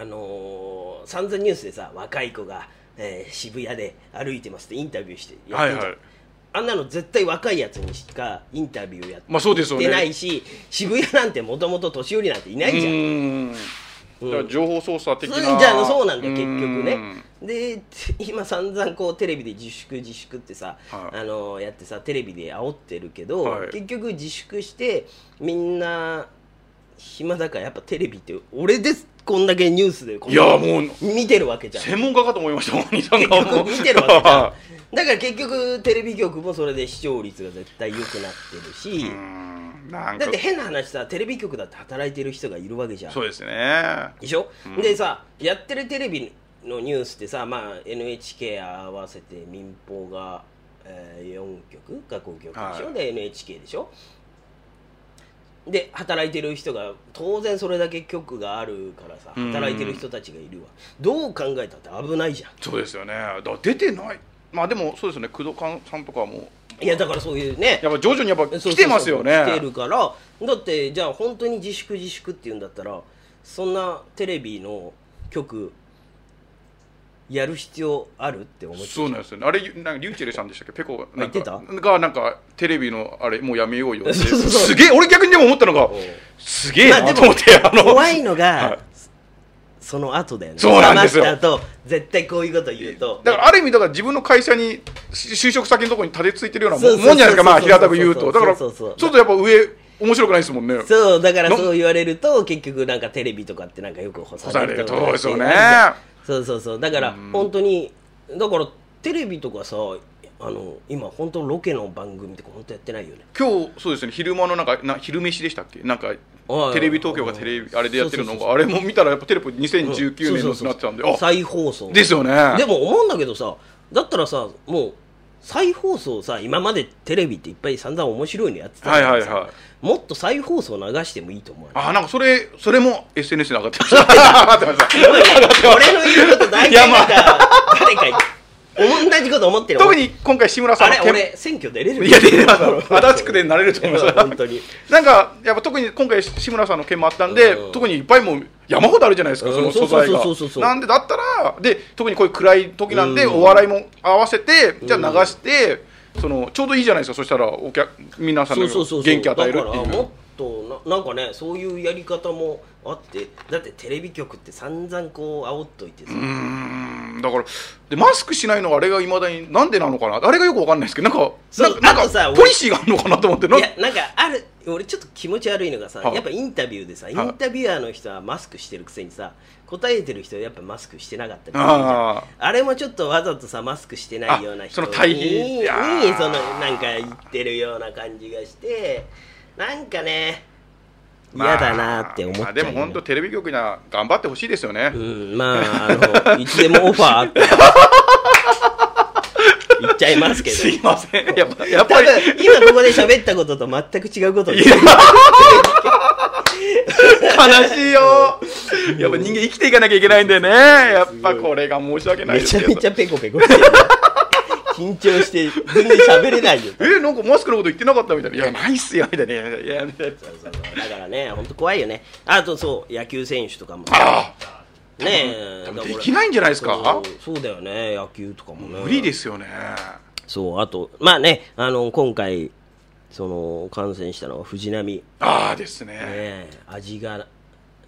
あのー散々ニュースでさ若い子が、えー渋谷で歩いてますってインタビューしてやってんじゃん、はいはい。あんなの絶対若いやつにしかインタビューやってまあそうですよね。ないし、渋谷なんてもともと年寄りなんていないじゃん。うーん。だから情報操作的な、じゃあそうなんだよ結局うねん。で今散々こうテレビで自粛自粛ってさ、はい。あのやってさテレビで煽ってるけど、はい。結局自粛してみんな暇だからやっぱテレビって俺ですこんだけニュースでいやもう。見てるわけじゃん。専門家かと思いましたお兄さん結がも見てるわけじゃん。*laughs* だから結局テレビ局もそれで視聴率が絶対良くなってるし、だって変な話さテレビ局だって働いてる人がいるわけじゃん。そうですね。でしょ、うん。でさやってるテレビのニュースってさ、まあ、NHK 合わせて民放が、えー、4局か5局でしょ、はい。で NHK でしょ？で働いてる人が当然それだけ局があるからさうん。働いてる人たちがいるわ。どう考えたって危ないじゃん。そうですよね。だ出てない。まあでもそうですよね。工藤さんとかはも。ういやだからそういうねやっぱ徐々にやっぱそうそうそう来てますよね。来てるから。だってじゃあ本当に自粛自粛って言うんだったらそんなテレビの局やる必要あるって思っちゃそうなんですよね。あれなんかリュウチェルさんでしたっけ？ペコなんか。言ってた？がなんかテレビのあれもうやめようよ *laughs* すげえ俺逆にでも思ったのがう。んすげえなと思って、あの。怖いのが、はい。その後だよね。そうなんですよ。黙った後絶対こういうこと言うと。だからある意味だから自分の会社にし就職先のところにたどり着いてるようなもんじゃないですかまあ平たく言うと。だからちょっとやっぱ上面白くないですもんね。そうだからのそう言われると結局なんかテレビとかってなんかよく干されるとかそうですよねそうそうそう。だからうん。本当にだからテレビとかさあの今本当ロケの番組とか本当やってないよね。今日そうですね。昼間のなんかな昼飯でしたっけ？なんかはいテレビ東京がテレビあれでやってるのがあれも見たらやっぱテレポ2019年のそうそう。なってたんであ再放送。ですよね。でも思うんだけどさだったらさもう再放送さ今までテレビっていっぱい散々面白いのやってたはいはいはい。もっと再放送流してもいいと思うよあなんかそれそれも SNS に上がってました。*laughs* 上がってました俺の言うこと大体なんか誰か同じこと思ってる。特に今回志村さんあれ俺選挙出れる？いや出てます足立区でなれると思います。*laughs* 本当に。なんかやっぱ特に今回志村さんの件もあったんで、うん。特にいっぱいもう山ほどあるじゃないですか、うん。その素材が。なんでだったらで特にこういう暗い時なんで、うん。お笑いも合わせてじゃあ流して、そのちょうどいいじゃないですかそしたらお客皆さんの元気与えるっていう。とななんかねそういうやり方もあってだってテレビ局って散々こう煽っといてさ、だからでマスクしないのはあれがいまだになんでなのかな？あれがよくわかんないですけどなんかそうなんかあとさポリシーがあるのかなと思ってないやなんかある俺ちょっと気持ち悪いのがさ、はい。やっぱインタビューでさイはい。ンタビュアーの人はマスクしてるくせにさ答えてる人はやっぱマスクしてなかったりするじゃん。ああれもちょっとわざとさマスクしてないような人あその対比にいやー。にそのなんか言ってるような感じがしてなんかねまあ嫌だなって思っちゃう、まあでも本当テレビ局には頑張ってほしいですよね、うん、まあ、*laughs* あの、いつでもオファーあったら、言っちゃいますけど。すいません。やっぱやっぱ多り分、今ここで喋ったことと全く違うこと悲しいよ。やっぱ人間生きていかなきゃいけないんでね。やっぱこれが申し訳ないめちゃですけど。めちゃペコペコしてる。緊張して、全然喋れないよ。えなんかマスクのこと言ってなかったみたいな「いやないっすよ」みたいな「いやいやみたいなだからね、本当怖いよね。あとそう、野球選手とかも。あねえ、多分だからできないんじゃないですかそうそうだよね、野球とかもね。無理ですよねそう、あと、まあね、あの、今回、その、感染したのは藤波。ああですねねえ味が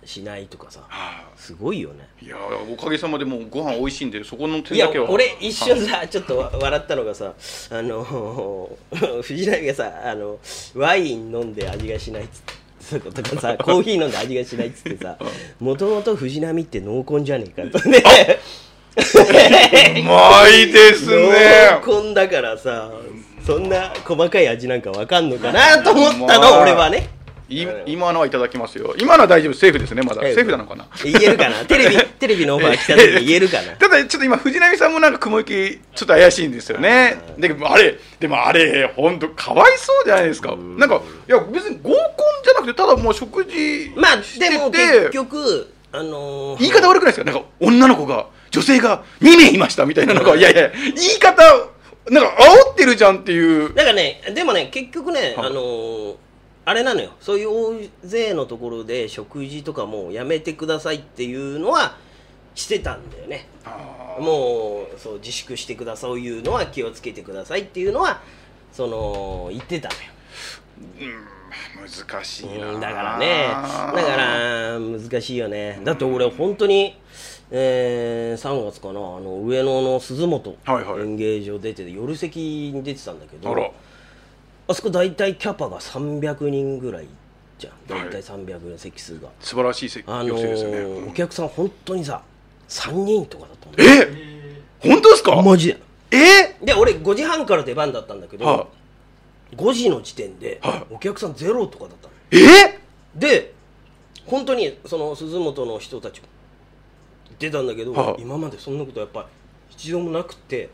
しないとかさあすごいよね。ーいやおかげさまでもうご飯美味しいんでそこのいや点だけは。俺一瞬さちょっと笑ったのがさあの *laughs* 藤波がさあのワイン飲んで味がしないっつってとかさ *laughs* コーヒー飲んで味がしないっつってさもともと藤波って濃紺じゃねえかとね。*laughs* うまいですね。濃紺だからさそんな細かい味なんかわかんのかなと思ったのまあ。俺はね。い今のはいただきますよ。今のは大丈夫。セーフですねまだ。セーフ。なのかな？言えるかな？*laughs* テレビテレビのオファー来た時言えるかな？ただちょっと今藤波さんもなんか雲行きちょっと怪しいんですよね。であれでもあれ本当かわいそうじゃないですか。なんかいや別に合コンじゃなくてただもう食事まあでもて結局あのー言い方悪くないですか？なんか女の子が女性が2名いましたみたいななん。かいやいや言い方なんか煽ってるじゃんっていう。だからねでもね結局ね、はい。あのーあれなのよ。そういう大勢のところで食事とかもやめてくださいっていうのはしてたんだよね。あもうそう自粛してくださいいうのは気をつけてくださいっていうのはその言ってたのよ。ーうん難しいな。うんだからね。だから難しいよね。だって俺本当にえー、3月かな。あの上野の鈴本演芸場出てて夜席に出てたんだけどあそこ大体キャパが300人ぐらいじゃん。はい。大体300人席数が、素晴らしい席あの寄せですよね、ーお客さん本当にさ3人とかだったんだよ。え？本当ですか？マジで。え？で俺5時半から出番だったんだけど、は5時の時点ではお客さんゼロとかだったの。え？で本当にその鈴本の人たちも言ってたんだけど、はあ今までそんなことやっぱり一度もなくて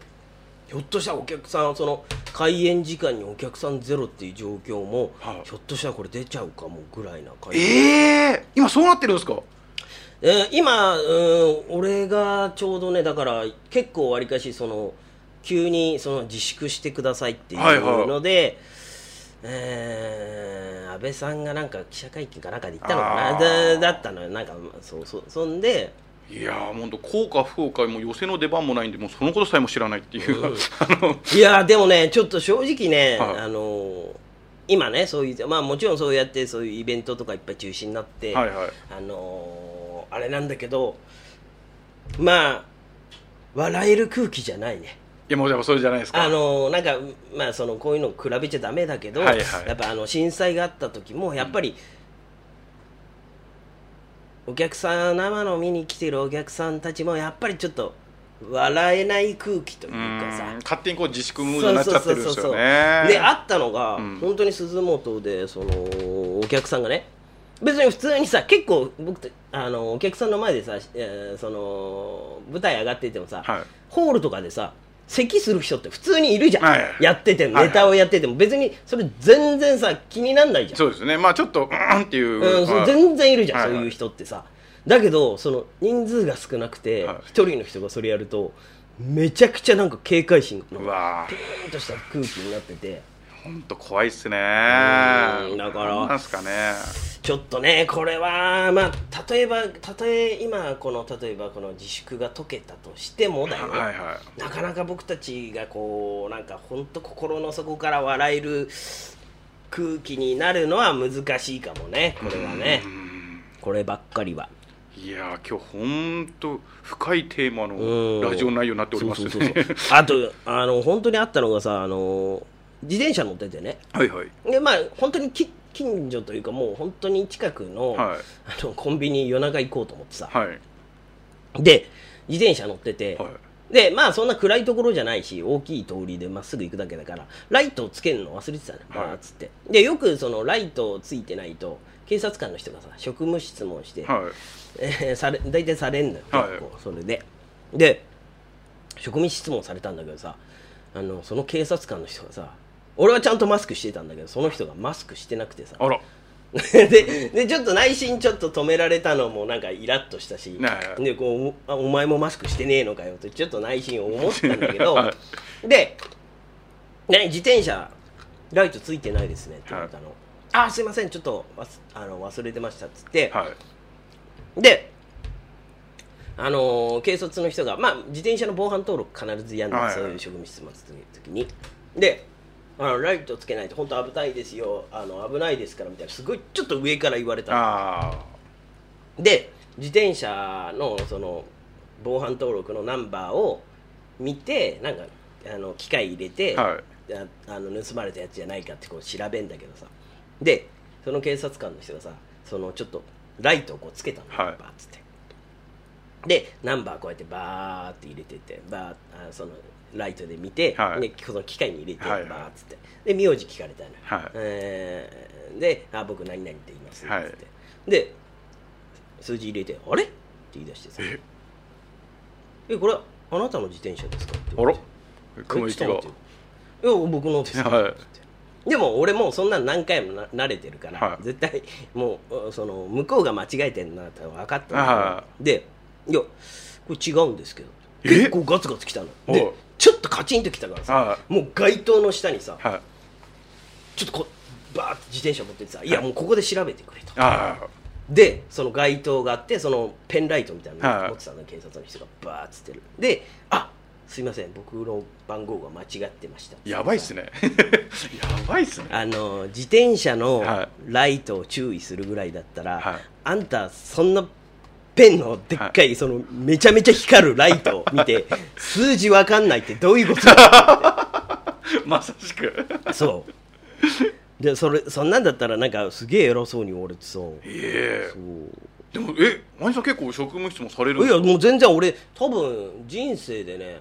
ひょっとしたらお客さんその開演時間にお客さんゼロっていう状況も、はあひょっとしたらこれ出ちゃうかもぐらいな感じ、ええ今そうなってるんですか？えー今、うん、俺がちょうどねだから結構わりかしその急にその自粛してくださいっていうはいはい。ので、えー安倍さんがなんか記者会見かなんかで言ったのかあなー。だだったのよ。なんかそうそうそんでいやー、本当、効か不効か、もう寄せの出番もないんで、もうそのことさえも知らないっていう、*laughs* いやでもねちょっと正直ね、はい。あの今ねそういうまあもちろんそうやってそういうイベントとかいっぱい中止になって、はいはい、あのあれなんだけどまあ笑える空気じゃないね。いや、もう、やっぱそれじゃないですか。あのなんかまあそのこういうの比べちゃダメだけど、はいはい。やっぱあの震災があった時もやっぱり、お客さん生の見に来てるお客さんたちもやっぱりちょっと笑えない空気といううかさ。ん勝手にこう自粛ムードになっちゃってるんですよね。であったのが、うん。本当に鈴本でそのお客さんがね別に普通にさ結構僕ってあのお客さんの前でさ、えーその舞台上がっててもさ、はい。ホールとかでさ咳する人って普通にいるじゃん、はい。はいやっててはいはい。ネタをやってても。別にそれ全然さ気になんないじゃん。そうですね。まあちょっとうーんっていう、うん、そ全然いるじゃん、はいはい。そういう人ってさ。だけどその人数が少なくてはい。一、人の人がそれやるとめちゃくちゃなんか警戒心がうわピーンとした空気になってて本当怖いっすね。うんだから。なんすかね。ちょっとねこれはまあ例えばたとえ今この例えばこの自粛が解けたとしてもだよ、はいはいなかなか僕たちがこうなんか本当心の底から笑える空気になるのは難しいかもねこれはね。うん。こればっかりは。いやー今日本当深いテーマうん。のラジオ内容になっておりますね。あとあの本当にあったのがさあの自転車乗っててね。はいはい。でまあ本当にき近所というかもう本当に近くの,、はい。あのコンビニ夜中行こうと思ってさ、はい。で自転車乗ってて、はい。でまあそんな暗いところじゃないし大きい通りでまっすぐ行くだけだからライトをつけるの忘れてたのはい。つって。でよくそのライトついてないと警察官の人がさ職務質問して、はい。えーされ大体されんのよ。結はい。構それで、で職務質問されたんだけどさあのその警察官の人がさ俺はちゃんとマスクしてたんだけどその人がマスクしてなくてさ。あら。*laughs* ででちょっと内心ちょっと止められたのもなんかイラッとしたし、でこうあお前もマスクしてねえのかよってちょっと内心思ったんだけど、はで、ね、自転車ライトついてないですねって言われたの、あすいませんちょっとわすあの忘れてましたっつって、はい。であのー警察の人が、まあ、自転車の防犯登録必ずやるんです、はい。はいそういう職務質問する時に。であのライトつけないと本当危ないですよ。あの危ないですからみたいな。すごいちょっと上から言われたで自転車のその防犯登録のナンバーを見てなんかあの機械入れて、あはい。ああの盗まれたやつじゃないかってこう調べんだけどさ。でその警察官の人がさそのちょっとライトをこうつけたの、はい。バーッつって。でナンバーこうやってバーって入れてってバーあそのライトで見て、はい。でその機械に入れてバはい。ーっつって。で名字聞かれたの、はい。えーであ僕何々って言いますはい。つって、で数字入れて「あれ?」って言い出してさ。え「えこれあなたの自転車ですか?」ってあら言われて。雲行きが。いや僕のですよ。はい。でも俺もうそんなの何回もな慣れてるから、はい。絶対もうその向こうが間違えてるなって分かったのはで「いやこれ違うんですけど」え？結構ガツガツ来たの。でちょっとカチンと来たからさはもう街灯の下にさちょっとこうバーって自転車持ってってさ「い。やもうここで調べてくれ」と。あでその街灯があってそのペンライトみたいなのはい。持ってたの警察の人がバーッつってる。で「あすいません僕の番号が間違ってました」あやばいっすね。*laughs* やばいっすね。あの自転車のはライトを注意するぐらいだったら、はい。あんたそんなペンのでっかい、そのめちゃめちゃ光るライトを見て数字わかんないってどういうこと？だ *laughs* まさしく。そう。でそれそんなんだったらなんかすげえ偉そうに言われてさえ。えでもえマニさん結構職務質問されるんいですか？やもう全然俺多分人生でね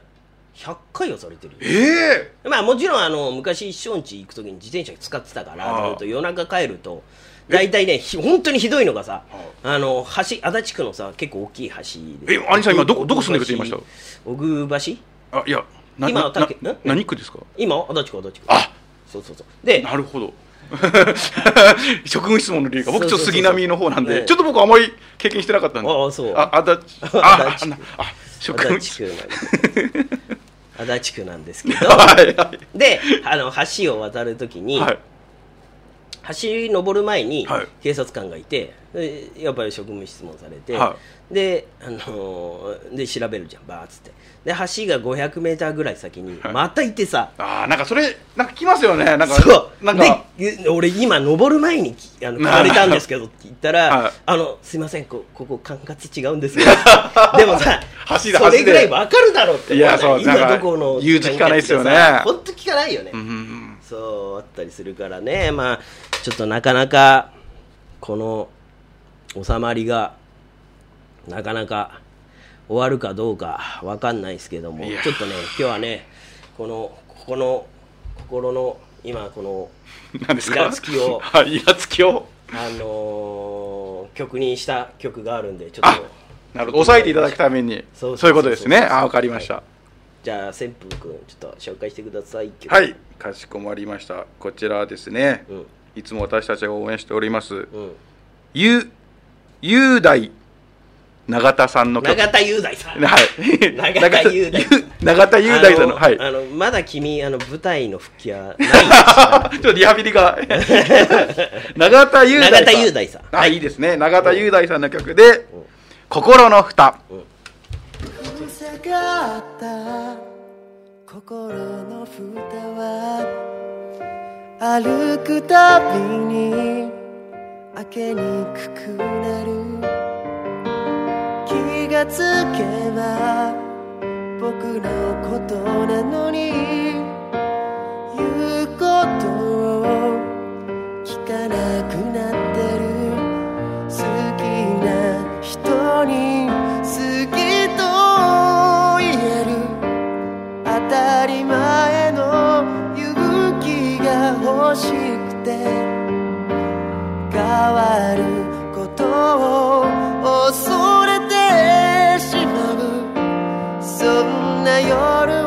100回はされてる。よええ。まあもちろんあの昔一生んち行く時に自転車使ってたから夜中帰ると大体ねひ本当にひどいのがさあの橋足立区のさ結構大きい橋で。え兄さん今どこどこ住んでるって言いました？小宮橋？あいやな今何区ですか？今足立区足立区。あ！そうそうそう。でなるほど。*laughs* 職務質問の理由が僕ちょっと杉並の方なんでねちょっと僕あまり経験してなかったんで。ああそう。あ足立区。ああ職務足立区なんです。*laughs* 足立区なんですけど。はいはい。であの橋を渡る時に、はい橋登る前にはい。警察官がいて、でやっぱり職務質問されて、はで,、あのーで調べるじゃんバーっつって。で橋が 500m ぐらい先にはい。またいてさ、あーなんかそれなんか来ますよね。なんかそう。なんか。で俺今登る前にきあの聞かれたんですけどって言ったら、はい。あのすいませんこここ管轄違うんですよ *laughs* でもさ橋でそれぐらい分かるだろうっていいやそう今どこの言う字聞かないですよね。本当聞かないよね、うんうん。そうあったりするからね。まあちょっとなかなかこの収まりがなかなか終わるかどうかわかんないですけどもちょっとね今日はねこのここの心の今この何ですか？イラつきを *laughs* はいイラつきを？あのー曲にした曲があるんでちょっあとなるほど。抑えていただくために。そういうことですね。あわかりました。じゃあ旋風君ちょっと紹介してください曲。はい。かしこまりました。こちらですね。うんいつも私たちが応援しておりますうん。ゆ雄大永田さんの曲。永田雄大さん。はい。永田雄大。永田雄大さんのはい。あのまだ君あの舞台の復帰はない *laughs* ちょっとリハビリが。*laughs* 永田雄大さん。永田雄大さん。あいいですね。永田雄大さんの曲で「心の蓋。心の蓋は歩くたびに開けにくくなる。気がつけば僕のことなのに言うことを聞かなくなってる。好きな人にしくて変わることを恐れてしまう。そんな夜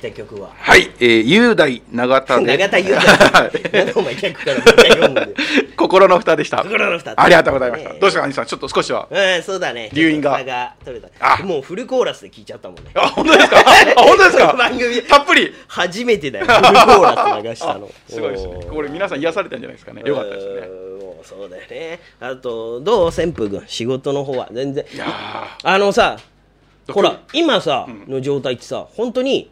た曲は。はい、えー、雄大永田で。永田雄大。お前逆から心の蓋でした。心の蓋。ありがとうございました、ねえ。どうした兄さん？ちょっと少しは。うんそうだね。留飲が。ちょっと差取れた。あ。もうフルコーラスで聴いちゃったもんね。あ本当ですか？あ *laughs* 本当ですか？番組。たっぷり。初めてだよ。フルコーラス流したあの。*laughs* すごいですね。これ皆さん癒されたんじゃないですかね？よかったですね。そうだよね。あとどう旋風君？仕事の方は全然。あのさーほら今さ、うん。の状態ってさ本当に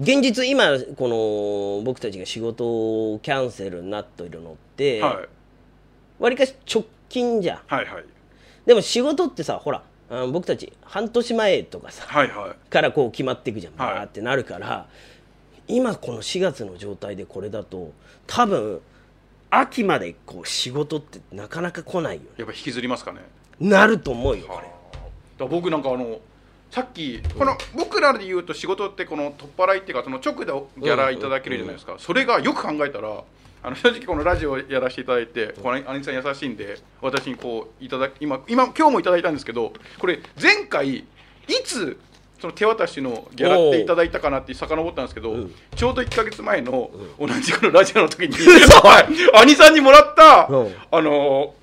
現実今この僕たちが仕事をキャンセルになっているのって、はい。わりかし直近じゃん。はいはい。でも仕事ってさほら僕たち半年前とかさはいはい。からこう決まっていくじゃんはい。バーってなるから、今この4月の状態でこれだと多分秋までこう仕事ってなかなか来ないよね。やっぱ引きずりますかね。なると思うよこれ。僕なんかあのさっきこの僕らで言うと仕事ってこの取っ払いっていうかその直でギャラいただけるじゃないですか、それがよく考えたらあの正直このラジオやらせていただいて、この兄さん優しいんで私にこういただ今今今日もいただいたんですけどこれ前回いつその手渡しのギャラっていただいたかなって遡ったんですけど、うん。ちょうど1か月前の同じこのラジオの時に、*laughs* 嘘。はい兄さんにもらった、うん。あの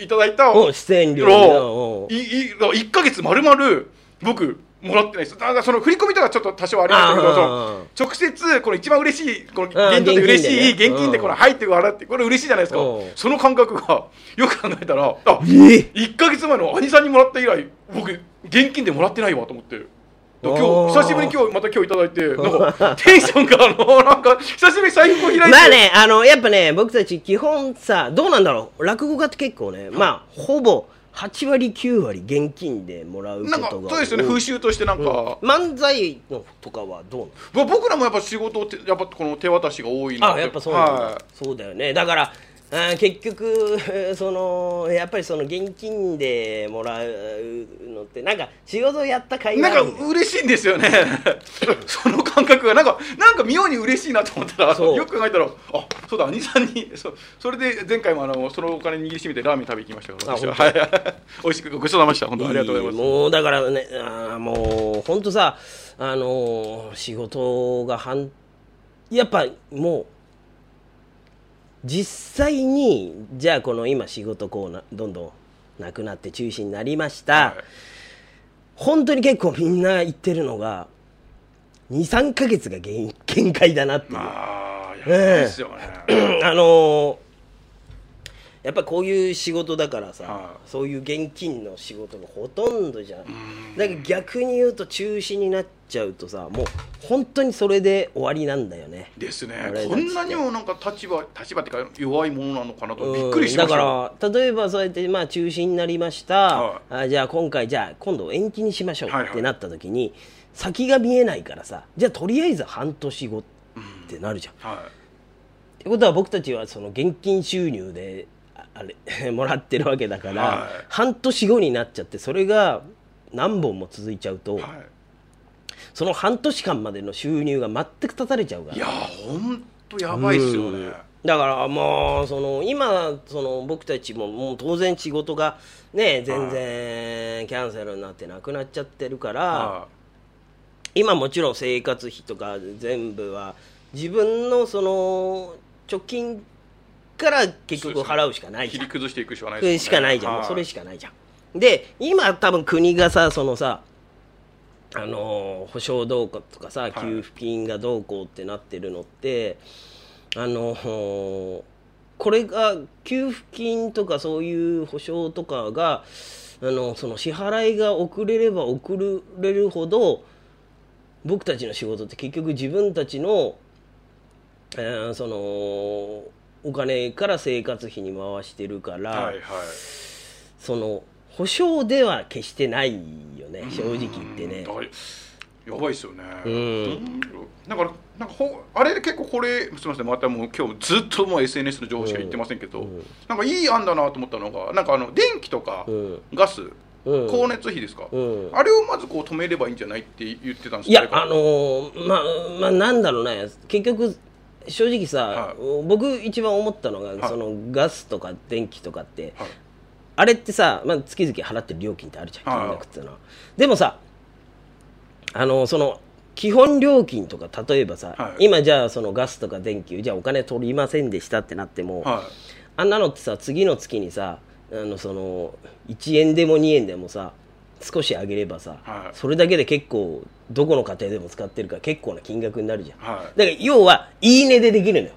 いいただいたうん。出演料を。うんいい1か月まるまる僕もらってないですだその振り込みとかちょっと多少ありましたけど直接この一番嬉しいこの現状で嬉しい現金でこの入って笑ってこれ嬉しいじゃないですか。う。んその感覚がよく考えたらあえ1か月前の兄さんにもらった以来僕現金でもらってないわと思って。今日久しぶりに今日また今日いただいて *laughs* なんかテンションがあのなんか久しぶりに財布を開いて。まあねあのやっぱね僕たち基本さどうなんだろう。落語家って結構ねまあほぼ8割9割現金でもらうこなんかとがそうですよね風習としてなんか、漫才のとかはどう僕らもやっぱ仕事ってやっぱこの手渡しが多いなあやっぱそうなんだ、はそうだよね。だからあー結局 *laughs* そのやっぱりその現金でもらうのってなんか仕事やった甲い、なんか嬉しいんですよね。*laughs* その感覚がなんかなんか妙に嬉しいなと思ったらそう。よく考えたらあそうだ兄さんにそそれで前回もあのそのお金握りしめてラーメン食べに行きましたよ私は。あはい。*laughs* 美味しくごちそうさまでした本当ありがとうございます。もうだからねあーもう本当さあのー仕事がはんやっぱもう実際にじゃあこの今仕事こうなどんどんなくなって中止になりました、はい。本当に結構みんな言ってるのが23か月が限限界だなっていう、まあですよね、*clears throat* あのーやっぱこういう仕事だからさ、はそういう現金の仕事がほとんどじゃん。だから逆に言うと中止になっちゃうとさもう本当にそれで終わりなんだよね。ですね。こんなにもなんか立場立場っていうか弱いものなのかなとびっくりしました。よから例えばそうやってまあ中止になりました、はあじゃあ今回じゃあ今度延期にしましょうはいはい。ってなった時に、先が見えないからさじゃあとりあえず半年後ってなるじゃん、はってことは僕たちはその現金収入でああれ *laughs* もらってるわけだから、はい。半年後になっちゃってそれが何本も続いちゃうと、い、はその半年間までの収入が全く断たれちゃうから。い、いや本当やばいっすよね。だからもうその今その僕たちももう当然仕事がね全然キャンセルになってなくなっちゃってるから、は今もちろん生活費とか全部は自分のその貯金から結局払うしかないいじゃん。切り崩していくしかないね。しかないじゃん、それしかないじゃん。で今多分国がさそのさあのー保証どうこうとかさい。給付金がどうこうってなってるのって、あのーこれが給付金とかそういう保証とかがあのその支払いが遅れれば遅れるほど僕たちの仕事って結局自分たちの、えーそのお金から生活費に回してるから、はいはい。その保証では決してないよね正直言ってね。やばいっすよね。うん。うん。だからなんかほあれで結構これすみませんまたもう今日ずっともう SNS の情報しか言ってませんけど、なんかいい案だなと思ったのがなんかあの電気とかうん。ガス、うん光熱費ですか、うん。あれをまずこう止めればいいんじゃないって言ってたんですいやあのーまあまあなんだろうね。結局正直さ、はい。僕一番思ったのが、い。そのガスとか電気とかって、はい。あれってさ、まあ、月々払ってる料金ってあるじゃんはい。金額っていうのは、でもさあのその基本料金とか例えばさ、はい。今じゃあそのガスとか電気じゃあお金取りませんでしたってなっても、はあんなのってさ次の月にさあのその1円でも2円でもさ少し上げればさ、はい。それだけで結構どこの家庭でも使ってるから結構な金額になるじゃん、はい。だから要はいい値でできるのよ。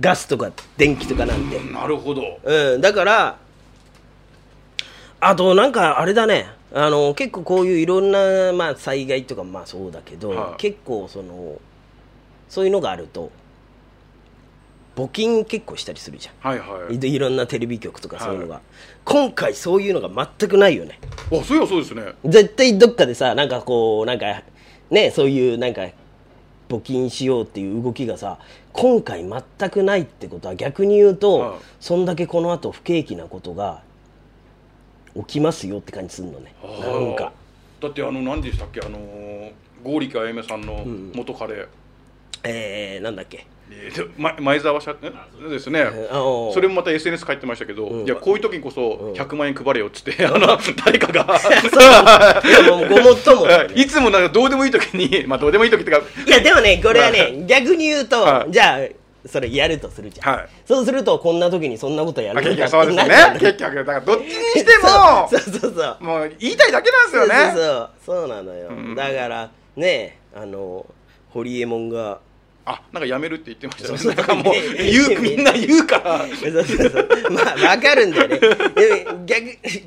ガスとか電気とかなんて、いなるほど。うん、だからあとなんかあれだね。あの結構こういういろんな、まあ、災害とかまあそうだけど、はい。結構そのそういうのがあると募金結構したりするじゃん。はいはい。いいろんなテレビ局とかそういうのが、今回そういうのが全くないよね。あそういやそうですね。絶対どっかでさなんかこうなんかねそういうなんか募金しようっていう動きがさ今回全くないってことは逆に言うと、はい。そんだけこの後不景気なことが起きますよって感じするのね。なんか。だってあの何でしたっけ？あのー剛力あやめさんの元彼、えー、なんだっけ？前澤社え？です。ね。それもまた SNS 書いてましたけど、うん。いやこういう時にこそ100万円配れよっつって、*laughs* あの誰かが。*laughs* ごもっとも *laughs* いつもなんかどうでもいい時にまあどうでもいい時ってかいやでもねこれはね逆に言うと、はい。じゃあそれやるとするじゃん、はい。そうするとこんな時にそんなことやあ結るのか局そうですね。結局だからどっちにしてもそうそうそう。そうもう言いたいだけなんですよね。そうそうそう。そうなのよ、うん。だからねあの堀エモ門があなんかやめるって言ってましたよそうもう *laughs* 言うみんな言うから。そうそうそう。まあわかるんだよね。でも逆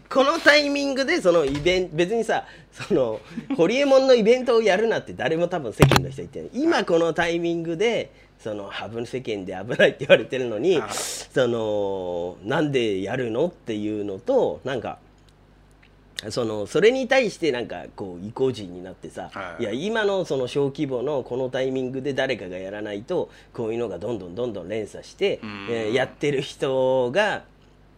このタイミングでそのイベント別にさそのホリエモンのイベントをやるなって誰も多分世間の人言ってない今このタイミングでそのハブ世間で危ないって言われてるのにはいそのなんでやるのっていうのとなんかそのそれに対してなんかこう意固地になってさ、はい。い、や今のその小規模のこのタイミングで誰かがやらないとこういうのがどんどんどんどん連鎖して、うん。えーやってる人が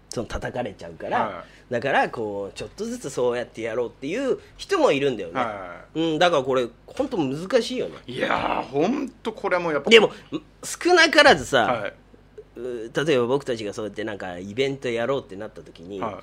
その叩かれちゃうから、はだからこうちょっとずつそうやってやろうっていう人もいるんだよね、はうん、だからこれ本当難しいよね。いいやーほんとこれはもうやっぱでも少なからずさ、はう例えば僕たちがそうやってなんかイベントやろうってなった時に、い。は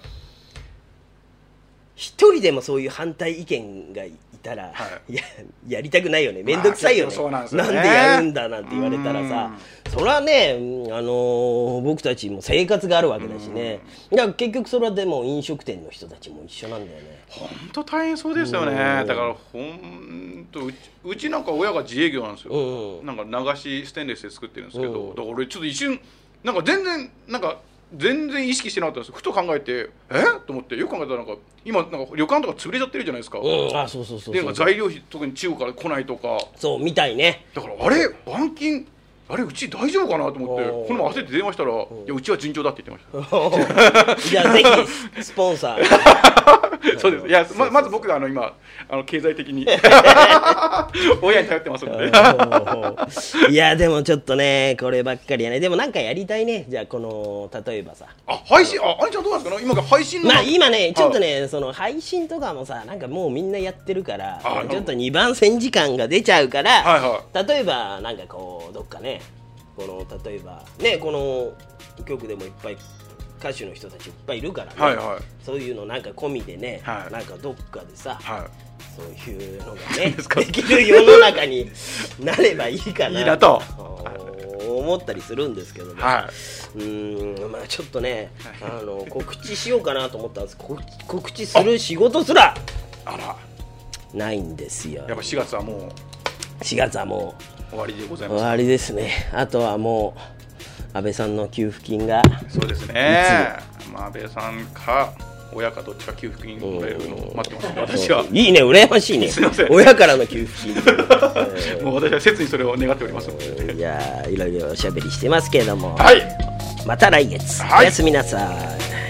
一人でもそういう反対意見がいたら、、はい。ややりたくないよね。面倒くさいよね,、まあなんでね。でやるんだなんて言われたらさ。それはね、うんあのー僕たちも生活があるわけだしね。だから結局それはでも飲食店の人たちも一緒なんだよね。ほんと大変そうですよね。うん。だからほんとうちうちなんか親が自営業なんですよ、うん。なんか流しステンレスで作ってるんですけど、うん。だから俺ちょっと一瞬なんか全然なんか全然意識してなかったんです。ふと考えてえ？と思ってよく考えたらなんか今なんか旅館とか潰れちゃってるじゃないですか、うん。あそうそうそうで材料費特に中国から来ないとか。そうみたいね。だからあれ？板金？あれうち大丈夫かなと思ってこの前焦って電話したら「いやうちは順調だ」って言ってました。じゃあぜひスポンサー *laughs* *laughs* そうです。いやままず僕があの今あの経済的に *laughs* 親に頼ってますのでいやでもちょっとねこればっかりやね。でもなんかやりたいね。じゃあこの例えばさ。あ配信？ああんちゃんどうなんですか？今が配信のまあ今ねちょっとねその配信とかもさなんかもうみんなやってるからあちょっと2番線時間が出ちゃうから、はいは例えばなんかこうどっかねこの例えばねこの曲でもいっぱい歌手の人たちいっぱいいるからね、はいはい。そういうのなんか込みでね、はい。なんかどっかでさ、はそういうのがねできる世の中になればいいかないいなと。思ったりするんですけども、い。はうーんまあちょっとねあの告知しようかなと思ったんです。告告知する仕事すらいあら。ないんですよ。やっぱ4月はも4月はもう終わりでございう終ますわりですね。あとはもう安倍さんの給付金がそうですね。まあ安倍さんか親かどっちか給付金もらえるのを待ってます私は。いいね羨ましいね。すいません。親からの給付金、え *laughs* ーもう私は切にそれを願っております。のでいやーいろいろおしゃべりしてますけれども、はい。また来月、はい。おやすみなさい